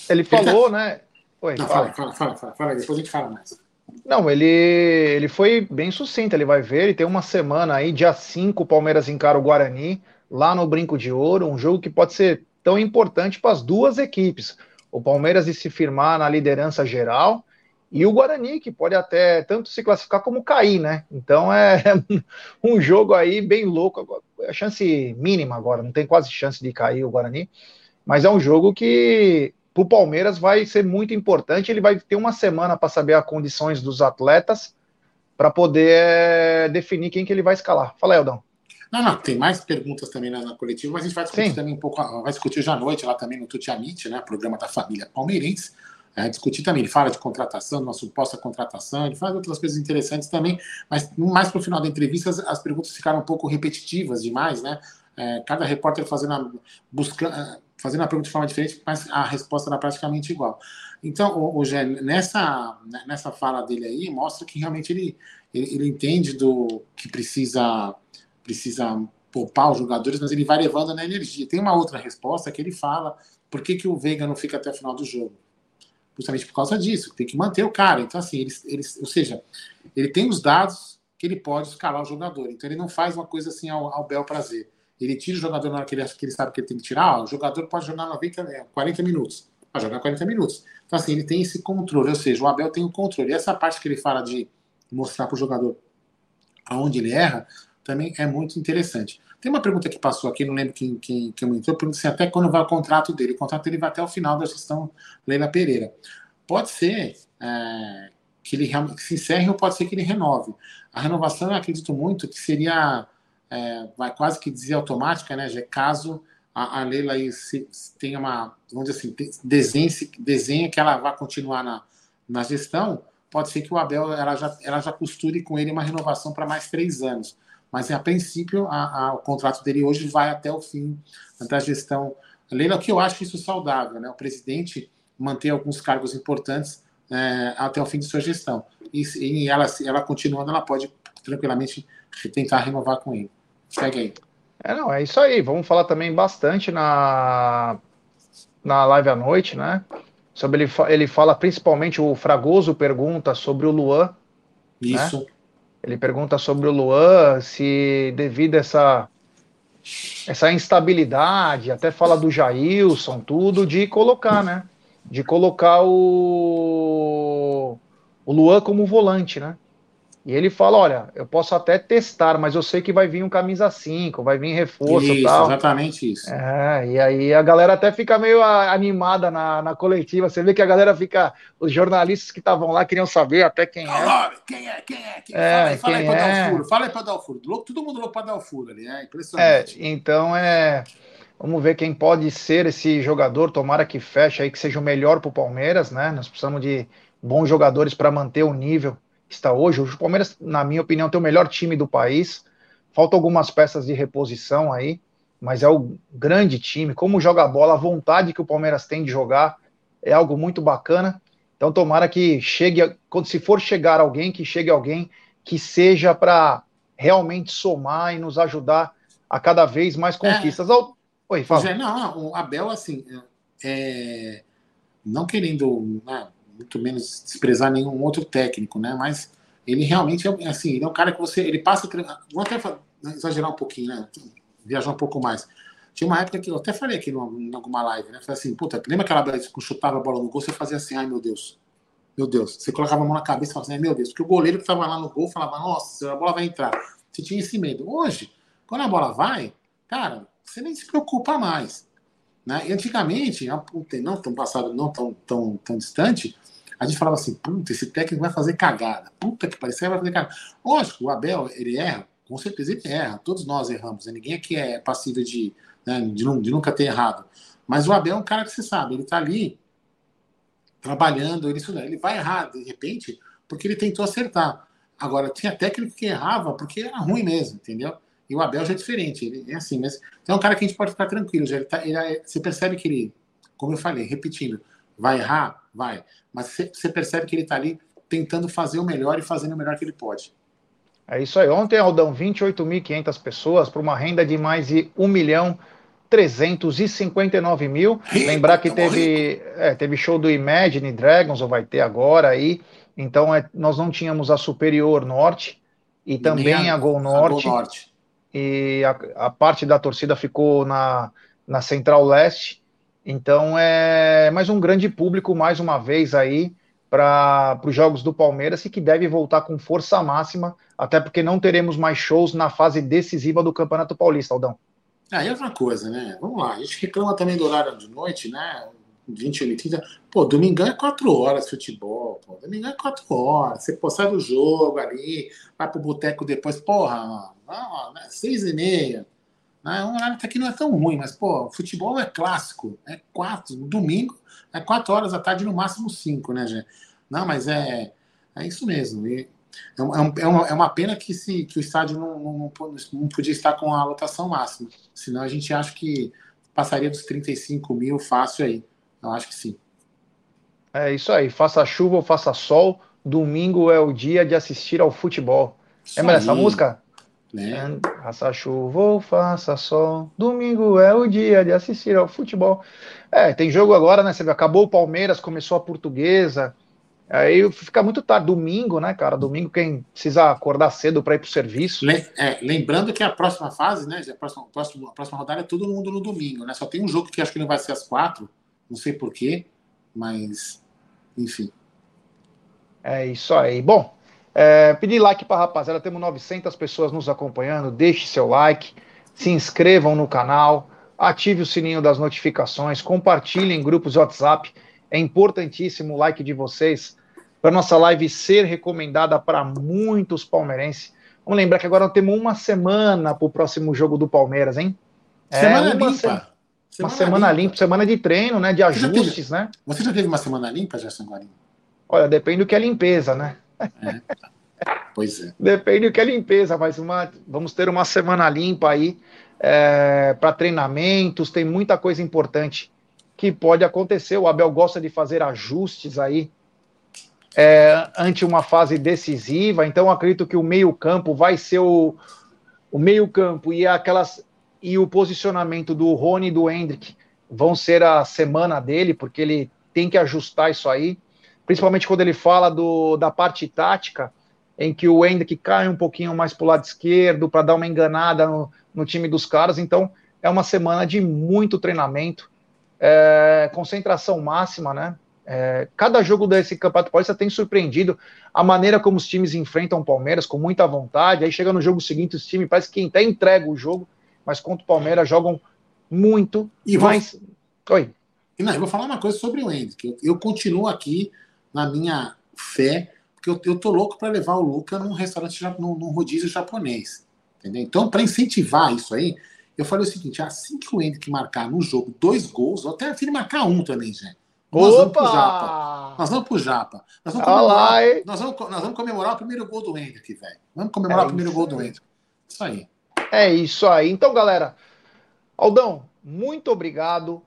Ele falou, né? Oi, Não, fala, fala, fala, fala, fala, depois a gente fala mais. Não, ele, ele foi bem sucinto, ele vai ver, ele tem uma semana aí, dia 5, o Palmeiras encara o Guarani, lá no Brinco de Ouro, um jogo que pode ser tão importante para as duas equipes. O Palmeiras de se firmar na liderança geral e o Guarani, que pode até tanto se classificar como cair, né? Então é um jogo aí bem louco. A chance mínima agora, não tem quase chance de cair o Guarani, mas é um jogo que para o Palmeiras vai ser muito importante. Ele vai ter uma semana para saber as condições dos atletas para poder é, definir quem que ele vai escalar. Fala, Eldão. Não, não, tem mais perguntas também na, na coletiva, mas a gente vai discutir Sim. também um pouco, vai discutir hoje à noite lá também no Tutiamite, né? Programa da família palmeirense é, discutir também. Ele fala de contratação, de uma suposta contratação, ele faz outras coisas interessantes também, mas mais para o final da entrevista as, as, perguntas ficaram um pouco repetitivas demais, né? É, cada repórter fazendo a, buscando, é, fazendo a pergunta de forma diferente, mas a resposta era praticamente igual. Então, o, o Gé, nessa, nessa fala dele aí, mostra que realmente ele, ele, ele entende do que precisa, precisa poupar os jogadores, mas ele vai levando na energia. Tem uma outra resposta que ele fala por que, que o Veiga não fica até o final do jogo justamente por causa disso. Tem que manter o cara. Então, assim, ele, ele, ou seja, ele tem os dados que ele pode escalar o jogador. Então, ele não faz uma coisa assim ao, ao bel prazer. Ele tira o jogador na hora que ele, que ele sabe que ele tem que tirar. Ó, o jogador pode jogar 90, 40 é, minutos. Vai jogar 40 minutos. Então, assim, ele tem esse controle. Ou seja, o Abel tem o controle. E essa parte que ele fala de mostrar para o jogador aonde ele erra também é muito interessante. Tem uma pergunta que passou aqui, não lembro quem, quem, quem entrou, pergunta assim, até quando vai o contrato dele? O contrato dele vai até o final da gestão Leila Pereira. Pode ser é, que ele se encerre ou pode ser que ele renove. A renovação, eu acredito muito que seria, é, vai quase que dizer automática, né? É caso a, a Leila aí se, se tenha uma, vamos dizer assim, desenhe, desenha que ela vai continuar na, na gestão, pode ser que o Abel ela já, ela já costure com ele uma renovação para mais três anos mas a princípio a, a, o contrato dele hoje vai até o fim da gestão. Leila, que eu acho isso saudável, né? O presidente manter alguns cargos importantes é, até o fim de sua gestão. E, e ela, ela continuando, ela pode tranquilamente tentar renovar com ele. Segue aí. É, não, é isso aí. Vamos falar também bastante na, na live à noite, né? Sobre ele, ele fala principalmente, o Fragoso pergunta sobre o Luan. Né? Isso. Né? Ele pergunta sobre o Luan, se devido a essa, essa instabilidade, até fala do Jailson, tudo, de colocar, né? De colocar o, o Luan como volante, né? E ele fala: olha, eu posso até testar, mas eu sei que vai vir um camisa 5, vai vir reforço isso, tal. Exatamente isso. É, e aí a galera até fica meio animada na, na coletiva. Você vê que a galera fica. Os jornalistas que estavam lá queriam saber até quem é. Quem é, quem é, quem é. Fala, aí, fala aí pra é. dar o furo. Fala aí pra dar o furo. Todo mundo louco pra dar o furo ali, é impressionante. É, então é. Vamos ver quem pode ser esse jogador. Tomara que feche aí, que seja o melhor pro Palmeiras, né? Nós precisamos de bons jogadores para manter o nível está hoje. O Palmeiras, na minha opinião, tem o melhor time do país. Faltam algumas peças de reposição aí, mas é o grande time, como joga a bola, a vontade que o Palmeiras tem de jogar é algo muito bacana. Então tomara que chegue, quando se for chegar alguém, que chegue alguém que seja para realmente somar e nos ajudar a cada vez mais conquistas. É. Oi, fala. não, não, o Abel, assim, é, não querendo né, muito menos desprezar nenhum outro técnico, né? Mas ele realmente é assim, ele é um cara que você, ele passa, vou até exagerar um pouquinho, né? Viajar um pouco mais. Tinha uma época que eu até falei aqui em alguma live, né? Falei assim, puta, lembra aquela vez que chutava a bola no gol, você fazia assim, ai meu Deus, meu Deus. Você colocava a mão na cabeça e falava assim, ai meu Deus, porque o goleiro que estava lá no gol falava, nossa, a bola vai entrar. Você tinha esse medo. Hoje, quando a bola vai, cara, você nem se preocupa mais. Né? E antigamente, não tão passado, não tão, tão, tão distante, a gente falava assim, puta, esse técnico vai fazer cagada. Puta que parecia vai fazer cagada. Lógico, o Abel, ele erra, com certeza ele erra. Todos nós erramos, né? ninguém aqui é passível de, né, de, de, nunca ter errado. Mas o Abel é um cara que você sabe, ele tá ali trabalhando, ele, ele vai errar, de repente, porque ele tentou acertar. Agora, tinha técnico que errava porque era ruim mesmo, entendeu? E o Abel já é diferente, ele é assim, mas então é um cara que a gente pode ficar tranquilo, já ele tá, ele é, você percebe que ele, como eu falei, repetindo, vai errar, vai, mas você, percebe que ele está ali tentando fazer o melhor e fazendo o melhor que ele pode. É isso aí. Ontem, Aldão, 28.500 pessoas para uma renda de mais de 1 milhão 359 mil. Rico, Lembrar que teve, é, teve show do Imagine Dragons, ou vai ter agora aí. Então, é, nós não tínhamos a Superior Norte e, e também a, a, Gol Norte. A Gol Norte e a, a, parte da torcida ficou na, na Central Leste. Então é mais um grande público, mais uma vez aí, para os jogos do Palmeiras e que deve voltar com força máxima, até porque não teremos mais shows na fase decisiva do Campeonato Paulista, Aldão. Ah, e outra coisa, né? Vamos lá, a gente reclama também do horário de noite, né? 20 30. Pô, domingão é 4 horas futebol, pô. Domingão é 4 horas. Você pô, sai do jogo ali, vai pro boteco depois, porra, não, né, seis e meia. Né, um horário até que não é tão ruim, mas, pô, futebol é clássico. É quatro, domingo é quatro horas da tarde, no máximo cinco, né, gente? Não, mas é, é isso mesmo. E é, é, é, uma, é uma pena que, se, que o estádio não, não, não podia estar com a lotação máxima. Senão a gente acha que passaria dos 35 mil fácil aí. Eu acho que sim. É isso aí. Faça chuva ou faça sol, domingo é o dia de assistir ao futebol. Isso Lembra dessa música? Né? Faça chuva ou faça sol, domingo é o dia de assistir ao futebol. É, tem jogo agora, né? Você acabou o Palmeiras, começou a Portuguesa. Aí fica muito tarde, domingo, né, cara? Domingo quem precisa acordar cedo para ir pro serviço. É, lembrando que a próxima fase, né? A próxima, a próxima, a próxima rodada é todo mundo no domingo, né? Só tem um jogo que acho que não vai ser às quatro, não sei porquê, mas enfim. É isso aí. Bom, é, pedir like para rapaziada, temos 900 pessoas nos acompanhando. Deixe seu like, se inscrevam no canal, ative o sininho das notificações, compartilhem em grupos de WhatsApp. É importantíssimo o like de vocês para nossa live ser recomendada para muitos palmeirenses. Vamos lembrar que agora temos uma semana para o próximo jogo do Palmeiras, hein? É, semana é, limpa. Se... Semana uma semana limpa. limpa. semana de treino, né? De ajustes, você teve... né? Você já teve uma semana limpa, Gerson Guarim? Olha, depende do que é limpeza, né? É. Pois é. Depende do que é limpeza, mas uma, vamos ter uma semana limpa aí é, para treinamentos, tem muita coisa importante que pode acontecer. O Abel gosta de fazer ajustes aí é, ante uma fase decisiva, então acredito que o meio-campo vai ser o, o meio-campo e aquelas e o posicionamento do Rony e do Hendrick vão ser a semana dele, porque ele tem que ajustar isso aí principalmente quando ele fala do, da parte tática, em que o Hendrick cai um pouquinho mais para o lado esquerdo para dar uma enganada no, no, time dos caras. Então, é uma semana de muito treinamento, é, concentração máxima, né? É, cada jogo desse Campeonato Paulista tem surpreendido a maneira como os times enfrentam o Palmeiras com muita vontade. Aí chega no jogo seguinte, os times parece que até entrega o jogo, mas contra o Palmeiras jogam muito. E mais. Oi. Não, eu vou falar uma coisa sobre o Hendrick. Eu, eu continuo aqui na minha fé, porque eu, eu tô louco para levar o Luca num restaurante, num, num rodízio japonês. Entendeu? Então, para incentivar isso aí, eu falei o seguinte: assim que o Henrique marcar no jogo dois gols, eu até prefiro marcar um também, gente. Nós vamos pro Japa. Nós vamos pro Japa. Nós vamos comemorar, nós vamos, nós vamos comemorar o primeiro gol do Henrique, velho. Vamos comemorar é o primeiro gol do Henrique. Isso aí. É isso aí. Então, galera, Aldão, muito obrigado.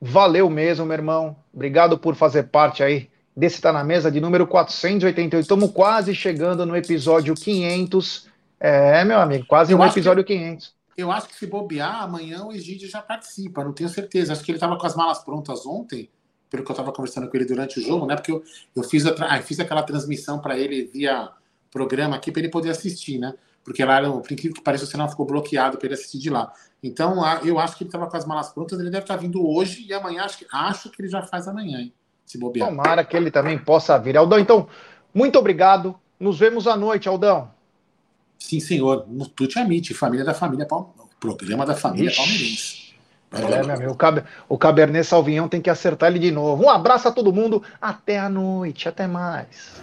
Valeu mesmo, meu irmão. Obrigado por fazer parte aí desse Tá na Mesa de número 488. Estamos quase chegando no episódio 500. É, meu amigo, quase Eu no acho que- episódio 500. Eu acho que se bobear, amanhã o Egídio já participa, não tenho certeza. Acho que ele estava com as malas prontas ontem, pelo que eu estava conversando com ele durante o jogo, né? Porque eu, eu fiz, a ah, fiz aquela transmissão para ele via programa aqui para ele poder assistir, né? Porque lá, por incrível que pareça, o sinal ficou bloqueado para ele assistir de lá. Então, eu acho que ele estava com as malas prontas, ele deve estar vindo hoje e amanhã, acho que, acho que ele já faz amanhã, hein? se bobear. Tomara que ele também possa vir. Aldão, então, muito obrigado. Nos vemos à noite, Aldão. Sim, senhor. Tuti Amit, família da família, problema da família palmeirense. É, meu amigo, o Cabernet Salvinhão tem que acertar ele de novo. Um abraço a todo mundo, até a noite, até mais.